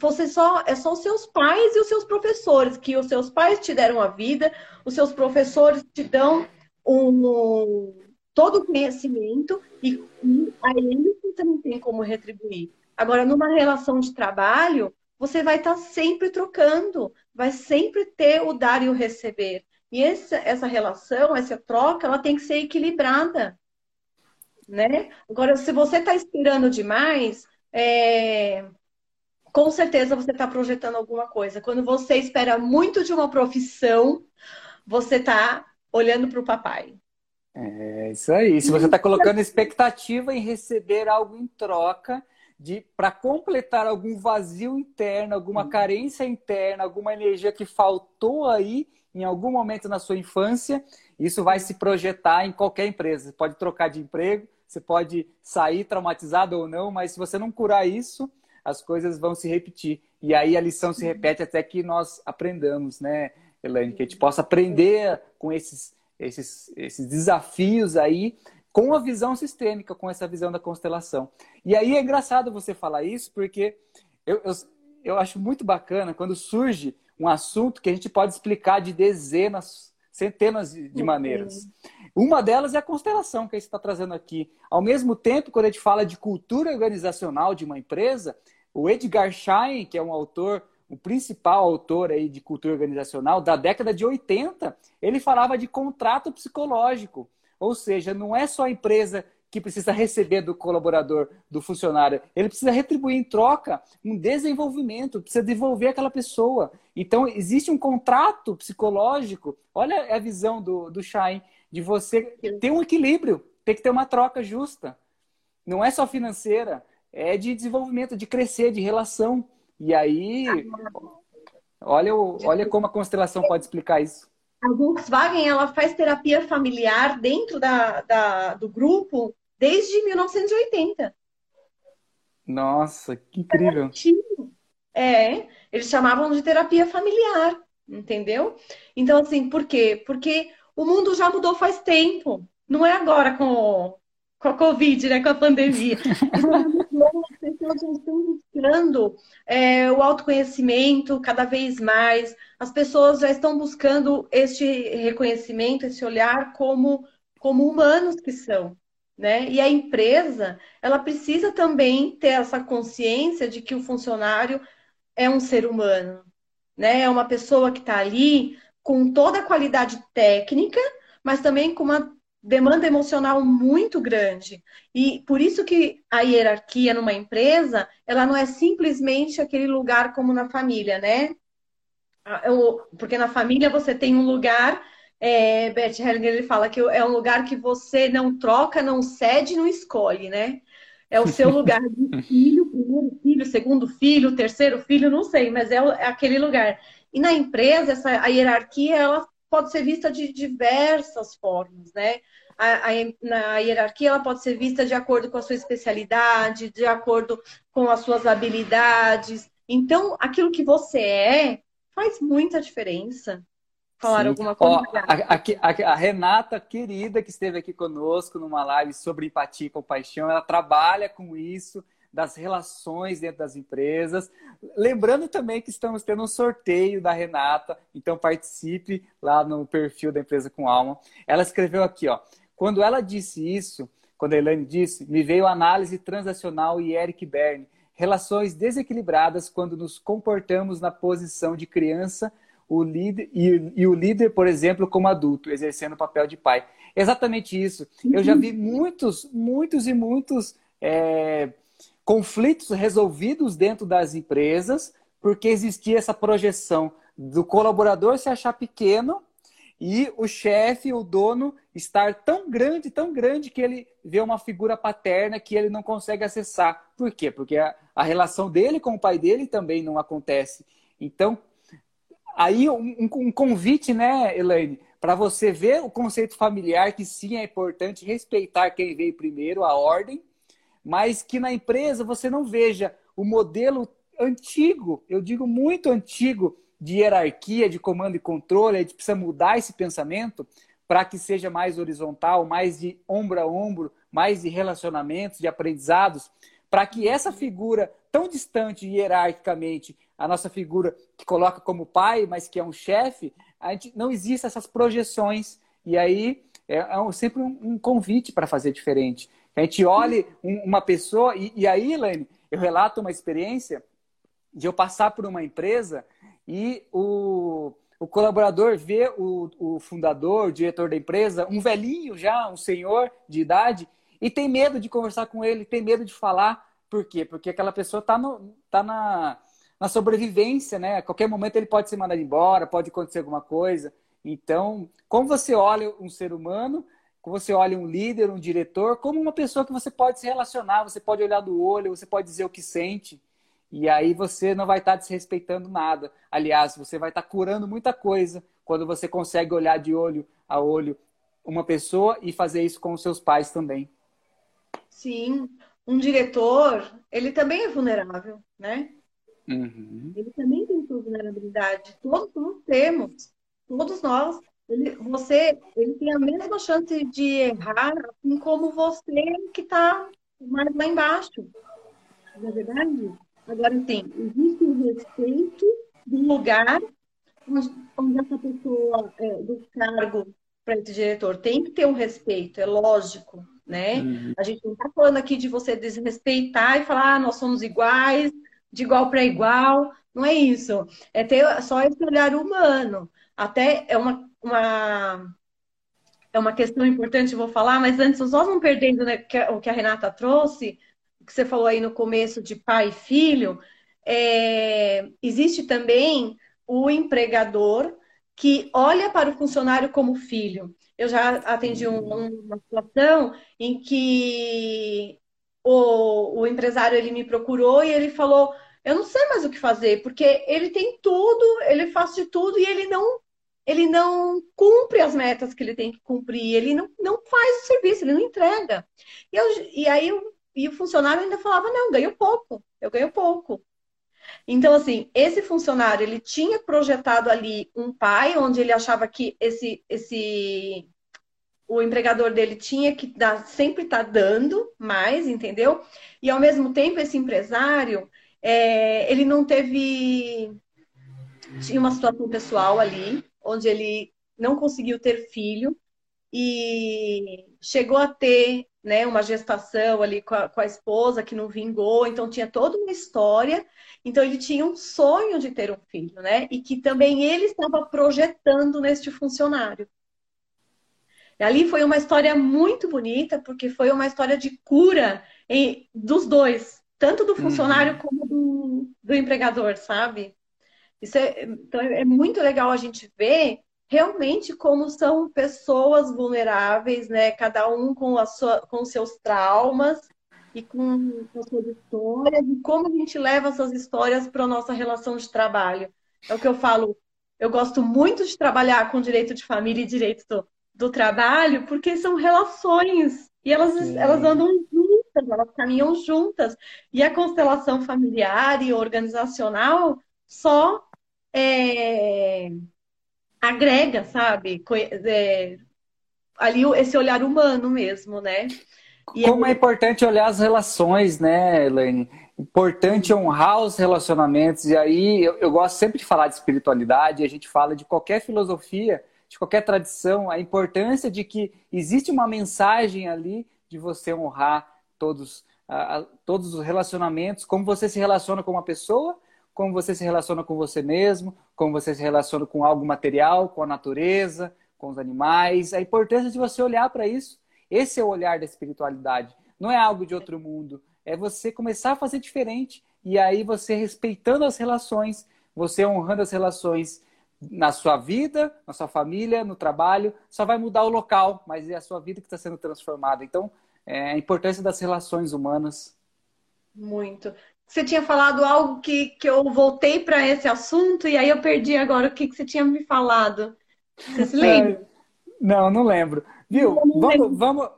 você só é só os seus pais e os seus professores, que os seus pais te deram a vida, os seus professores te dão um, todo o conhecimento e, a você não tem como retribuir. Agora, numa relação de trabalho, você vai estar tá sempre trocando, vai sempre ter o dar e o receber. E essa, essa relação, essa troca, ela tem que ser equilibrada. Né? Agora, se você está esperando demais, é... com certeza você está projetando alguma coisa. Quando você espera muito de uma profissão, você está olhando para o papai. É isso aí. Se você está colocando expectativa em receber algo em troca, de para completar algum vazio interno, alguma carência interna, alguma energia que faltou aí em algum momento na sua infância, isso vai se projetar em qualquer empresa. Você pode trocar de emprego, você pode sair traumatizado ou não, mas se você não curar isso, as coisas vão se repetir. E aí a lição se repete até que nós aprendamos, né, Elaine? Que a gente possa aprender com esses, esses, esses desafios aí com a visão sistêmica, com essa visão da constelação. E aí é engraçado você falar isso, porque eu, eu, eu acho muito bacana quando surge um assunto que a gente pode explicar de dezenas, centenas de maneiras. Uma delas é a constelação que a gente está trazendo aqui. Ao mesmo tempo, quando a gente fala de cultura organizacional de uma empresa, o Edgar Schein, que é um autor, o principal autor aí de cultura organizacional da década de 80, ele falava de contrato psicológico. Ou seja, não é só a empresa que precisa receber do colaborador, do funcionário. Ele precisa retribuir em troca um desenvolvimento, precisa desenvolver aquela pessoa. Então, existe um contrato psicológico. Olha a visão do, do Shine, de você ter um equilíbrio, tem que ter uma troca justa. Não é só financeira, é de desenvolvimento, de crescer, de relação. E aí, olha, olha como a constelação pode explicar isso. A Volkswagen ela faz terapia familiar dentro da, da do grupo desde 1980. Nossa, que incrível. É, eles chamavam de terapia familiar, entendeu? Então, assim, por quê? Porque o mundo já mudou faz tempo. Não é agora com, com a Covid, né? Com a pandemia. As pessoas estão buscando é, o autoconhecimento cada vez mais. As pessoas já estão buscando este reconhecimento, esse olhar como, como humanos que são né? E a empresa, ela precisa também ter essa consciência de que o funcionário é um ser humano, né? É uma pessoa que está ali com toda a qualidade técnica, mas também com uma demanda emocional muito grande. E por isso que a hierarquia numa empresa, ela não é simplesmente aquele lugar como na família, né? Porque na família você tem um lugar é, Bert Hellinger ele fala que é um lugar que você não troca, não cede, não escolhe, né? É o seu lugar de filho, primeiro filho, segundo filho, terceiro filho, não sei, mas é, é aquele lugar. E na empresa, essa, a hierarquia ela pode ser vista de diversas formas, né? A, a, na hierarquia ela pode ser vista de acordo com a sua especialidade, de acordo com as suas habilidades. Então, aquilo que você é faz muita diferença falar Sim. alguma coisa? Ó, a, a, a, Renata, querida, que esteve aqui conosco numa live sobre empatia e compaixão, ela trabalha com isso, das relações dentro das empresas. Lembrando também que estamos tendo um sorteio da Renata, então participe lá no perfil da Empresa com Alma. Ela escreveu aqui, ó. Quando ela disse isso, quando a Elaine disse, me veio a análise transacional e Eric Berne. Relações desequilibradas quando nos comportamos na posição de criança o líder e, e, o líder, por exemplo, como adulto, exercendo o papel de pai. Exatamente isso. Eu já vi muitos, muitos e muitos é, conflitos resolvidos dentro das empresas, porque existia essa projeção do colaborador se achar pequeno e o chefe, o dono, estar tão grande, tão grande que ele vê uma figura paterna que ele não consegue acessar. Por quê? Porque a, a relação dele com o pai dele também não acontece. Então, Aí um, um convite, né, Elaine, para você ver o conceito familiar, que sim é importante respeitar quem veio primeiro, a ordem, mas que na empresa você não veja o modelo antigo, eu digo muito antigo, de hierarquia, de comando e controle, a gente precisa mudar esse pensamento para que seja mais horizontal, mais de ombro a ombro, mais de relacionamentos, de aprendizados, para que essa figura tão distante hierarquicamente a nossa figura que coloca como pai, mas que é um chefe, a gente não existe essas projeções. E aí é, é sempre um, um convite para fazer diferente. A gente olhe um, uma pessoa, e, e aí, Elaine, eu relato uma experiência de eu passar por uma empresa e o, o colaborador vê o, o fundador, o diretor da empresa, um velhinho já, um senhor de idade, e tem medo de conversar com ele, tem medo de falar. Por quê? Porque aquela pessoa está tá na, na sobrevivência, né? A qualquer momento ele pode ser mandado embora, pode acontecer alguma coisa. Então, como você olha um ser humano, você olha um líder, um diretor, como uma pessoa que você pode se relacionar, você pode olhar do olho, você pode dizer o que sente. E aí você não vai estar desrespeitando nada. Aliás, você vai estar curando muita coisa quando você consegue olhar de olho a olho uma pessoa e fazer isso com os seus pais também. Sim, um diretor, ele também é vulnerável, né? Uhum. Ele também tem sua vulnerabilidade. Todos nós temos. Todos nós. Ele, você, ele tem a mesma chance de errar, assim como você que está mais lá embaixo. Não é verdade? Agora, tem, existe o respeito do lugar onde, onde essa pessoa, é, do cargo para esse diretor, tem que ter um respeito, é lógico, né? Uhum. A gente não está falando aqui de você desrespeitar e falar, ah, nós somos iguais, de igual para igual, não é isso. É ter só esse olhar humano. Até é uma, uma é uma questão importante, vou falar, mas antes, só não perdendo né, o que a Renata trouxe, que você falou aí no começo de pai e filho, é, existe também o empregador que olha para o funcionário como filho. Eu já atendi um, uma situação em que o, o empresário ele me procurou e ele falou: Eu não sei mais o que fazer, porque ele tem tudo, ele faz de tudo e ele não ele não cumpre as metas que ele tem que cumprir, ele não, não faz o serviço, ele não entrega. E, eu, e aí e o funcionário ainda falava, não, ganho pouco, eu ganho pouco. Então, assim, esse funcionário, ele tinha projetado ali um pai, onde ele achava que esse, esse o empregador dele tinha que dar, sempre estar tá dando mais, entendeu? E, ao mesmo tempo, esse empresário, é, ele não teve... Tinha uma situação pessoal ali, onde ele não conseguiu ter filho, e chegou a ter né, uma gestação ali com a, com a, esposa que não vingou, então tinha toda uma história. Então ele tinha um sonho de ter um filho, né? E que também ele estava projetando neste funcionário. E ali foi uma história muito bonita, porque foi uma história de cura em, dos dois, tanto do funcionário uhum. como do, do empregador, sabe? Isso é, então é muito legal a gente ver realmente como são pessoas vulneráveis, né? Cada um com, a sua, com seus traumas e com, com as suas histórias, e como a gente leva essas histórias para a nossa relação de trabalho. É o que eu falo, eu gosto muito de trabalhar com direito de família e direito do, do trabalho, porque são relações, e elas, elas andam juntas, elas caminham juntas. E a constelação familiar e organizacional só é, agrega, sabe? É, ali esse olhar humano mesmo, né? E Como é... é importante olhar as relações, né, Elaine? Importante honrar os relacionamentos. E aí eu, eu gosto sempre de falar de espiritualidade, a gente fala de qualquer filosofia, de qualquer tradição, a importância de que existe uma mensagem ali de você honrar todos, uh, todos os relacionamentos, como você se relaciona com uma pessoa, como você se relaciona com você mesmo, como você se relaciona com algo material, com a natureza, com os animais, a importância de você olhar para isso. Esse é o olhar da espiritualidade. Não é algo de outro mundo. É você começar a fazer diferente. E aí você respeitando as relações, você honrando as relações na sua vida, na sua família, no trabalho, só vai mudar o local, mas é a sua vida que está sendo transformada. Então, é a importância das relações humanas. Muito. Você tinha falado algo que, que eu voltei para esse assunto e aí eu perdi agora o que, que você tinha me falado. Você se lembra? Não, não lembro. Viu? Não, vamos, lembro. vamos,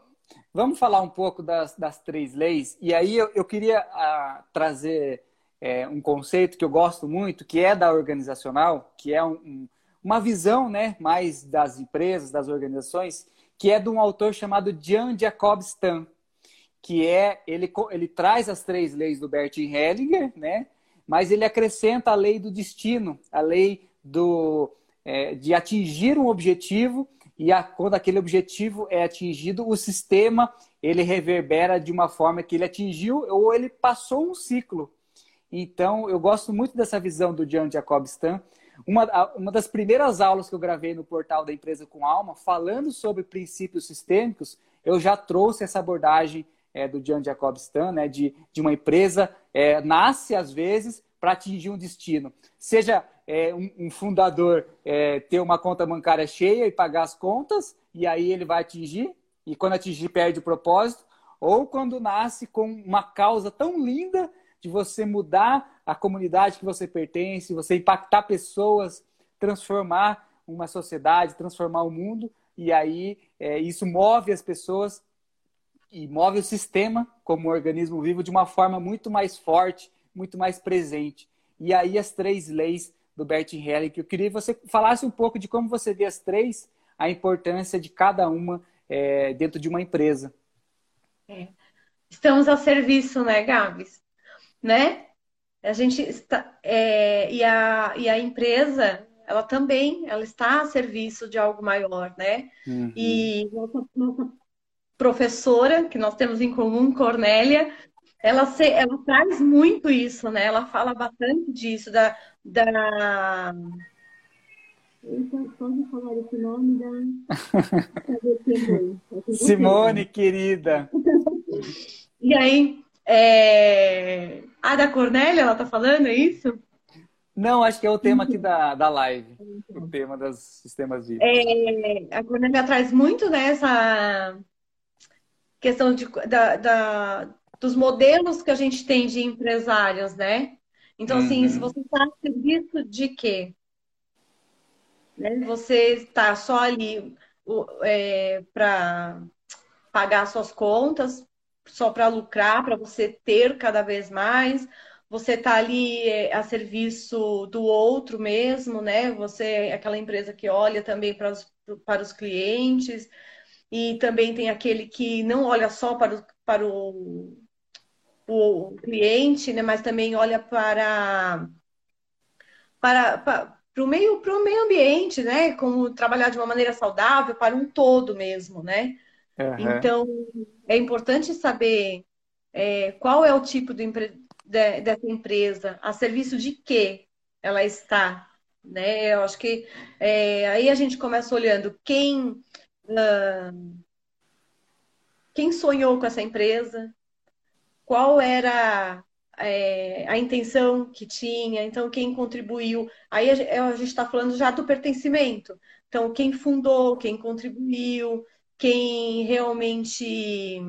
vamos falar um pouco das, das três leis. E aí eu, eu queria uh, trazer é, um conceito que eu gosto muito, que é da organizacional, que é um, um, uma visão né, mais das empresas, das organizações, que é de um autor chamado Jan Jacob Stam que é ele, ele traz as três leis do Bert Hellinger, né? Mas ele acrescenta a lei do destino, a lei do é, de atingir um objetivo e a, quando aquele objetivo é atingido, o sistema ele reverbera de uma forma que ele atingiu ou ele passou um ciclo. Então, eu gosto muito dessa visão do Jean Jacob Stan. Uma, uma das primeiras aulas que eu gravei no portal da Empresa com Alma, falando sobre princípios sistêmicos, eu já trouxe essa abordagem é, do Jean Jacob Stan, né, de, de uma empresa é, nasce, às vezes, para atingir um destino. Seja é, um, um, fundador é, ter uma conta bancária cheia e pagar as contas, e aí ele vai atingir, e quando atingir, perde o propósito, ou quando nasce com uma causa tão linda de você mudar a comunidade que você pertence, você impactar pessoas, transformar uma sociedade, transformar o mundo, e aí é, isso move as pessoas e move o sistema como um organismo vivo de uma forma muito mais forte, muito mais presente. E aí as três leis do Bert Hellick, eu queria que você falasse um pouco de como você vê as três, a importância de cada uma é, dentro de uma empresa. É. Estamos a serviço, né, Gabs? Né? A gente está é, e, a, e a empresa ela também ela está a serviço de algo maior, né? Uhum. E nossa, nossa professora, que nós temos em comum, Cornélia, ela, se, ela traz muito isso, né? Ela fala bastante disso, da. da... Pode falar esse nome da. Simone, querida. e aí, é... a da Cornélia, ela tá falando, é isso? Não, acho que é o tema aqui da, da live, o tema dos sistemas vivos. É, a Cornélia traz muito dessa questão de, da, da, dos modelos que a gente tem de empresários, né? Então, assim, uhum. se você está a serviço de quê? Né? Você está só ali é, para pagar suas contas, só para lucrar, para você ter cada vez mais. Você está ali é, a serviço do outro mesmo, né? Você é aquela empresa que olha também para os, para os clientes. E também tem aquele que não olha só para o, para o, o cliente, né? Mas também olha para, para, para para o meio, para o meio ambiente, né? Como trabalhar de uma maneira saudável para um todo mesmo, né? Uhum. Então, é importante saber é, qual é o tipo de, de, dessa empresa, a serviço de que ela está, né? Eu acho que é, aí a gente começa olhando quem quem sonhou com essa empresa, qual era é, a intenção que tinha, então quem contribuiu. Aí a gente está falando já do pertencimento. Então, quem fundou, quem contribuiu, quem realmente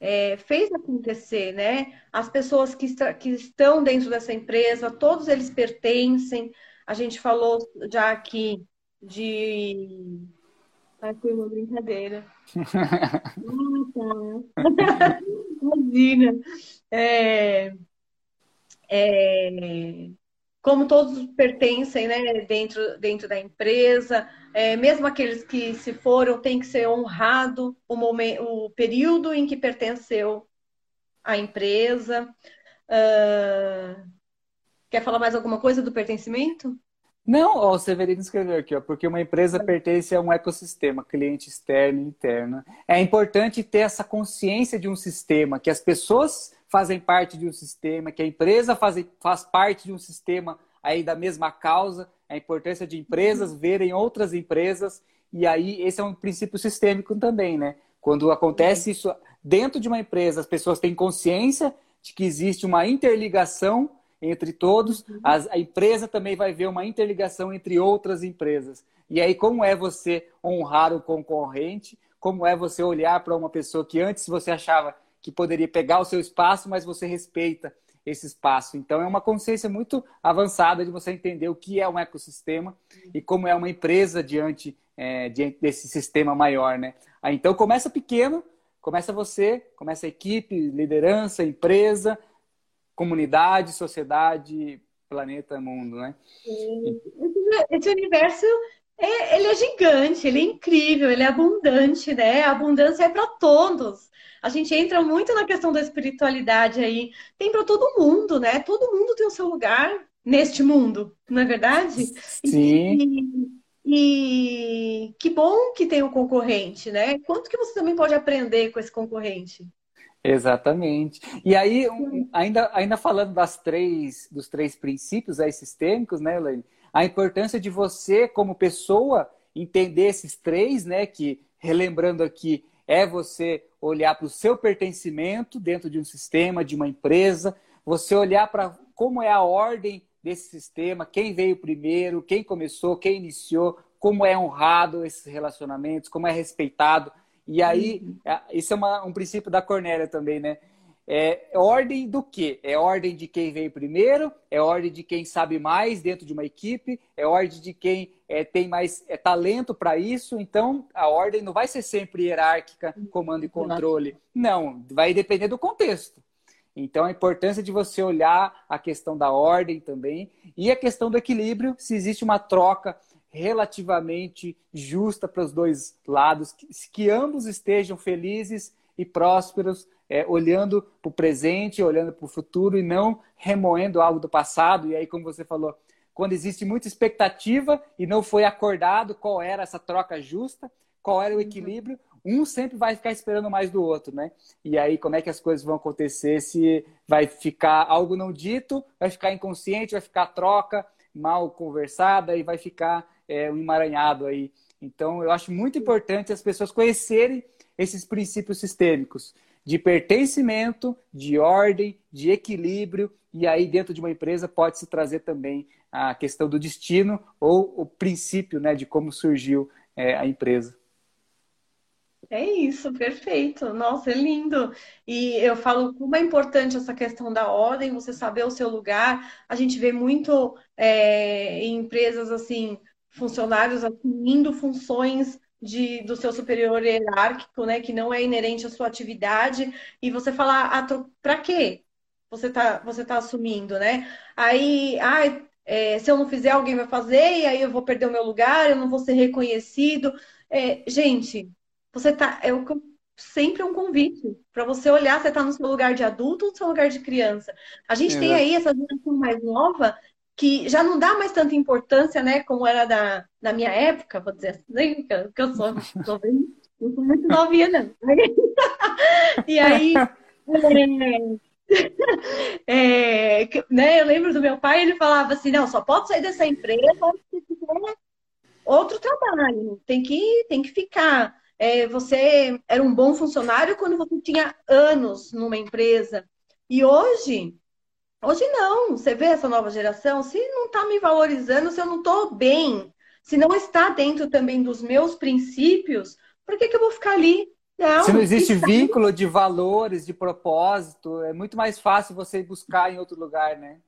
é, fez acontecer, né? As pessoas que, que estão dentro dessa empresa, todos eles pertencem. A gente falou já aqui de. Ah, foi uma brincadeira. ah, tá. Imagina. É, é, como todos pertencem né, dentro, dentro da empresa, é, mesmo aqueles que se foram, tem que ser honrado o, momento, o período em que pertenceu à empresa. Uh, quer falar mais alguma coisa do pertencimento? Não, ó, o Severino escreveu aqui, ó, porque uma empresa pertence a um ecossistema, cliente externo e interno. É importante ter essa consciência de um sistema, que as pessoas fazem parte de um sistema, que a empresa faz, faz parte de um sistema aí da mesma causa, a importância de empresas verem outras empresas, e aí esse é um princípio sistêmico também, né? Quando acontece isso dentro de uma empresa, as pessoas têm consciência de que existe uma interligação entre todos, a empresa também vai ver uma interligação entre outras empresas. E aí, como é você honrar o concorrente? Como é você olhar para uma pessoa que antes você achava que poderia pegar o seu espaço, mas você respeita esse espaço. Então, é uma consciência muito avançada de você entender o que é um ecossistema e como é uma empresa diante, é, diante desse sistema maior, né? Aí, então, começa pequeno, começa você, começa a equipe, liderança, empresa, comunidade, sociedade, planeta, mundo, né? Esse universo é, ele é gigante, ele é incrível, ele é abundante, né? A abundância é para todos a gente entra muito na questão da espiritualidade aí. Tem para todo mundo, né? Todo mundo tem o seu lugar neste mundo, não é verdade? Sim. E, e que bom que tem o um concorrente, né? Quanto que você também pode aprender com esse concorrente? Exatamente. E aí, um, ainda, ainda falando das três, dos três princípios aí sistêmicos, né, Elaine? A importância de você, como pessoa, entender esses três, né? Que, relembrando aqui, é você olhar para o seu pertencimento dentro de um sistema, de uma empresa, você olhar para como é a ordem desse sistema, quem veio primeiro, quem começou, quem iniciou, como é honrado esses relacionamentos, como é respeitado. E aí, uhum. É, isso é uma, um princípio da Cornélia também, né? É ordem do quê? É ordem de quem veio primeiro, é ordem de quem sabe mais dentro de uma equipe, é ordem de quem é, tem mais é, talento para isso. Então, a ordem não vai ser sempre hierárquica, comando e controle. Não, vai depender do contexto. Então, a importância de você olhar a questão da ordem também e a questão do equilíbrio, se existe uma troca relativamente justa para os dois lados, que, que ambos estejam felizes e prósperos, é, olhando para o presente, olhando para o futuro e não remoendo algo do passado. E aí, como você falou, quando existe muita expectativa e não foi acordado qual era essa troca justa, qual era o uhum. equilíbrio, um sempre vai ficar esperando mais do outro, né? E aí, como é que as coisas vão acontecer? Se vai ficar algo não dito, vai ficar inconsciente, vai ficar troca mal conversada e vai ficar é, um emaranhado aí. Então, eu acho muito importante as pessoas conhecerem esses princípios sistêmicos de pertencimento, de ordem, de equilíbrio, e aí dentro de uma empresa pode se trazer também a questão do destino ou o princípio né, de como surgiu é, a empresa. É isso, perfeito. Nossa, é lindo. E eu falo como é importante essa questão da ordem, você saber o seu lugar. A gente vê muito é, em empresas assim, funcionários assumindo funções de, do seu superior hierárquico, né, que não é inerente à sua atividade, e você fala, ah, para quê? Você tá, você tá assumindo, né? Aí, ah, é, se eu não fizer, alguém vai fazer, e aí eu vou perder o meu lugar, eu não vou ser reconhecido. É, gente, você tá. É o, sempre um convite para você olhar, você está no seu lugar de adulto ou no seu lugar de criança. A gente tem aí essa geração mais nova que já não dá mais tanta importância, né, como era da, da minha época, vou dizer assim, que eu sou, sou, bem, sou muito novinha, né? e aí, é, é, né, eu lembro do meu pai, ele falava assim, não, só pode sair dessa empresa se tiver outro trabalho, tem que, tem que ficar. É, você era um bom funcionário quando você tinha anos numa empresa. E hoje, Hoje não, você vê essa nova geração, se não está me valorizando, se eu não estou bem, se não está dentro também dos meus princípios, por que, que eu vou ficar ali? Não, se não existe vínculo de valores, de propósito, é muito mais fácil você buscar em outro lugar, né?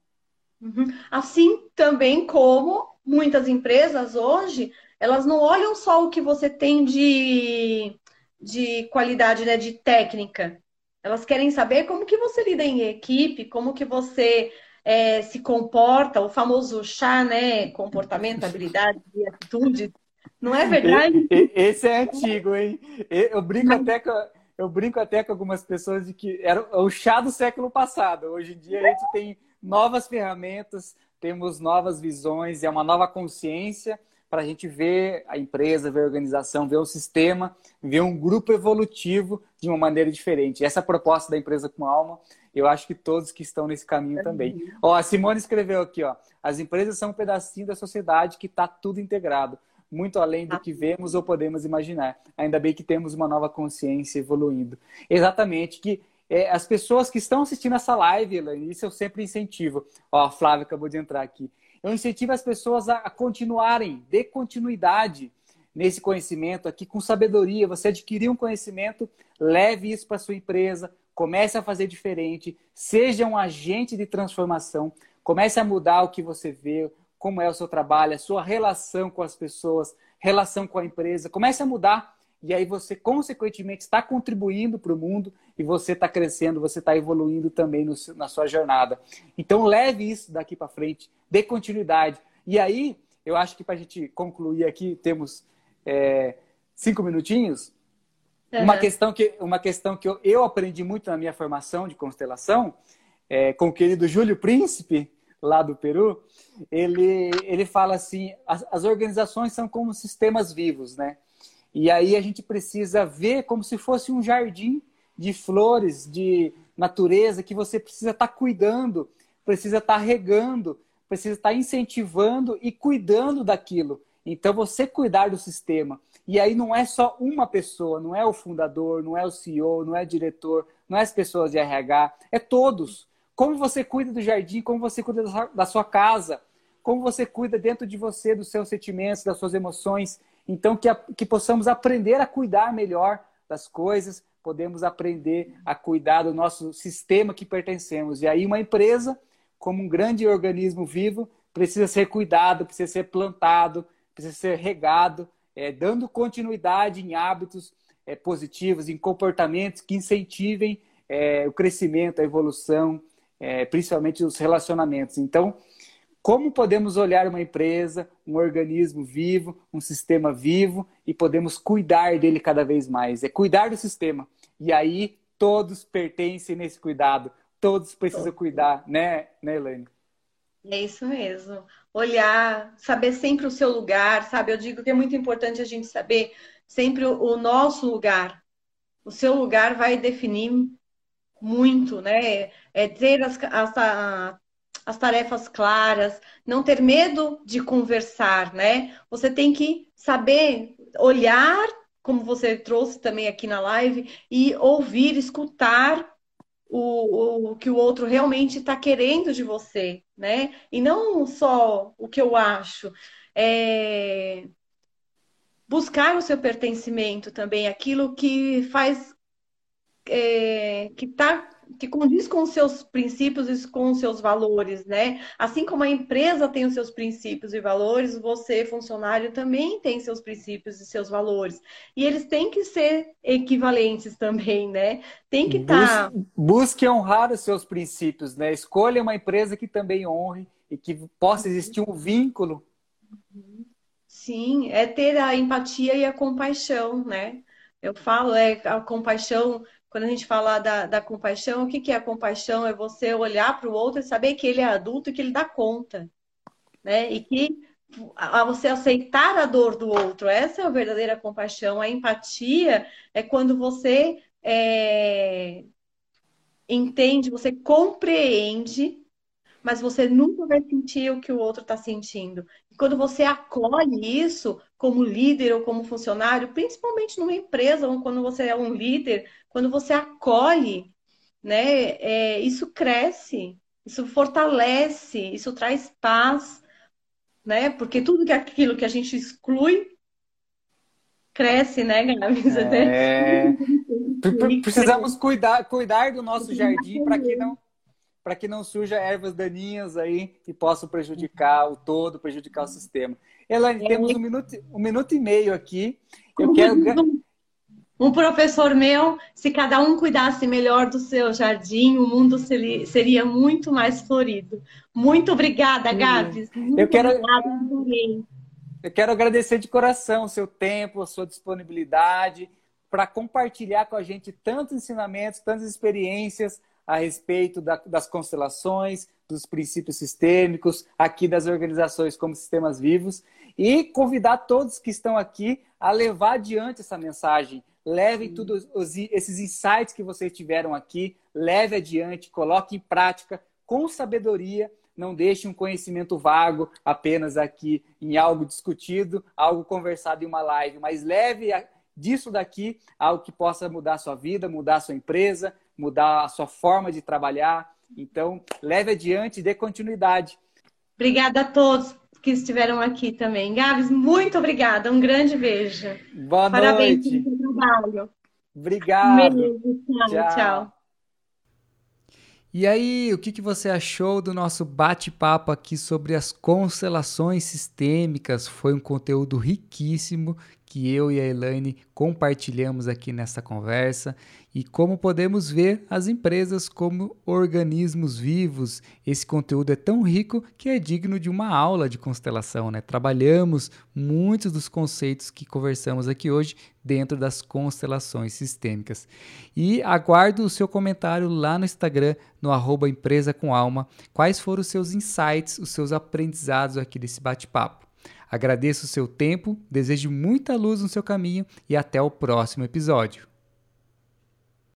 Uhum. Assim também como muitas empresas hoje, elas não olham só o que você tem de, de qualidade, né, de técnica. Elas querem saber como que você lida em equipe, como que você é, se comporta, o famoso chá, né? Comportamento, habilidade e atitude. Não é verdade? Esse é antigo, hein? Eu brinco até com, eu brinco até com algumas pessoas de que era o chá do século passado. Hoje em dia a gente tem novas ferramentas, temos novas visões, é uma nova consciência para a gente ver a empresa, ver a organização, ver o sistema, ver um grupo evolutivo de uma maneira diferente. Essa proposta da empresa com alma, eu acho que todos que estão nesse caminho também. Ó, a Simone escreveu aqui, ó, as empresas são um pedacinho da sociedade que está tudo integrado, muito além do que vemos ou podemos imaginar. Ainda bem que temos uma nova consciência evoluindo. Exatamente, que é, as pessoas que estão assistindo essa live, Elaine, isso eu sempre incentivo. Ó, a Flávia acabou de entrar aqui. Eu incentivo as pessoas a, continuarem, dê continuidade nesse conhecimento aqui com sabedoria. Você adquirir um conhecimento, leve isso para sua empresa, comece a fazer diferente, seja um agente de transformação, comece a mudar o que você vê, como é o seu trabalho, a sua relação com as pessoas, relação com a empresa. Comece a mudar e aí você, consequentemente, está contribuindo para o mundo e você está crescendo, você está evoluindo também no, na sua jornada. Então, leve isso daqui para frente, dê continuidade. E aí, eu acho que para a gente concluir aqui, temos é, cinco minutinhos. Uhum. Uma questão que, uma questão que eu, eu, aprendi muito na minha formação de constelação, é, com o querido Júlio Príncipe, lá do Peru, ele, ele fala assim: as, as organizações são como sistemas vivos, né? E aí a gente precisa ver como se fosse um jardim de flores, de natureza que você precisa estar tá cuidando, precisa estar tá regando, precisa estar tá incentivando e cuidando daquilo. Então, você cuidar do sistema. E aí não é só uma pessoa, não é o fundador, não é o CEO, não é o diretor, não é as pessoas de RH, é todos. Como você cuida do jardim, como você cuida da sua casa, como você cuida dentro de você dos seus sentimentos, das suas emoções. Então, que, a, que possamos aprender a cuidar melhor das coisas, podemos aprender a cuidar do nosso sistema que pertencemos. E aí, uma empresa, como um grande organismo vivo, precisa ser cuidado, precisa ser plantado, precisa ser regado, é, dando continuidade em hábitos é, positivos, em comportamentos que incentivem é, o crescimento, a evolução, é, principalmente os relacionamentos. Então, como podemos olhar uma empresa, um organismo vivo, um sistema vivo e podemos cuidar dele cada vez mais? É cuidar do sistema. E aí todos pertencem nesse cuidado, todos precisam cuidar, né, né, Elaine? É isso mesmo. Olhar, saber sempre o seu lugar, sabe? Eu digo que é muito importante a gente saber sempre o, nosso lugar. O seu lugar vai definir muito, né? É ter as, as, as tarefas claras, não ter medo de conversar, né? Você tem que saber olhar, como você trouxe também aqui na live, e ouvir, escutar o, o que o outro realmente está querendo de você, né? E não só o que eu acho. É... Buscar o seu pertencimento também, aquilo que faz. É... que está que condiz com os seus princípios e com os seus valores, né? Assim como a empresa tem os seus princípios e valores, você, funcionário, também tem seus princípios e seus valores. E eles têm que ser equivalentes também, né? Tem que estar. Tá... Busque honrar os seus princípios, né? Escolha uma empresa que também honre e que possa existir um vínculo. Sim, é ter a empatia e a compaixão, né? Eu falo, é a compaixão quando a gente fala da, da compaixão, o que, que é a compaixão? É você olhar para o outro e saber que ele é adulto e que ele dá conta, né? E que a você aceitar a dor do outro, essa é a verdadeira compaixão. A empatia é quando você é, entende, você compreende mas você nunca vai sentir o que o outro está sentindo. E quando você acolhe isso como líder ou como funcionário, principalmente numa empresa, ou quando você é um líder, quando você acolhe, né, é, isso cresce, isso fortalece, isso traz paz, né? Porque tudo que aquilo que a gente exclui cresce, né, Gabs? É... Precisamos cuidar, cuidar do nosso jardim para que não para que não surja ervas daninhas aí e possam prejudicar o todo, prejudicar o sistema. Elaine, é. temos um minuto, um minuto e meio aqui. Eu quero. Um professor meu, se cada um cuidasse melhor do seu jardim, o mundo seria muito mais florido. Muito obrigada, Gabs. Muito eu quero, eu quero agradecer de coração o seu tempo, a sua disponibilidade para compartilhar com a gente tantos ensinamentos, tantas experiências a respeito da, das constelações, dos princípios sistêmicos, aqui das organizações como sistemas vivos, e convidar todos que estão aqui a levar adiante essa mensagem. Levem todos esses insights que vocês tiveram aqui, leve adiante, coloque em prática com sabedoria. Não deixe um conhecimento vago apenas aqui em algo discutido, algo conversado em uma live, mas leve disso daqui algo que possa mudar a sua vida, mudar a sua empresa, mudar a sua forma de trabalhar. Então, leve adiante e dê continuidade. Obrigada a todos que estiveram aqui também. Gabs, muito obrigada. Um grande beijo. Boa Parabéns noite. pelo seu trabalho. Obrigado. beijo. Tchau, tchau. tchau. E aí, o que, que você achou do nosso bate-papo aqui sobre as constelações sistêmicas? Foi um conteúdo riquíssimo que eu e a Elaine compartilhamos aqui nessa conversa e como podemos ver as empresas como organismos vivos. Esse conteúdo é tão rico que é digno de uma aula de constelação, né? Trabalhamos muitos dos conceitos que conversamos aqui hoje dentro das constelações sistêmicas. E aguardo o seu comentário lá no Instagram, no arroba empresa com alma, quais foram os seus insights, os seus aprendizados aqui desse bate-papo. Agradeço o seu tempo, desejo muita luz no seu caminho e até o próximo episódio.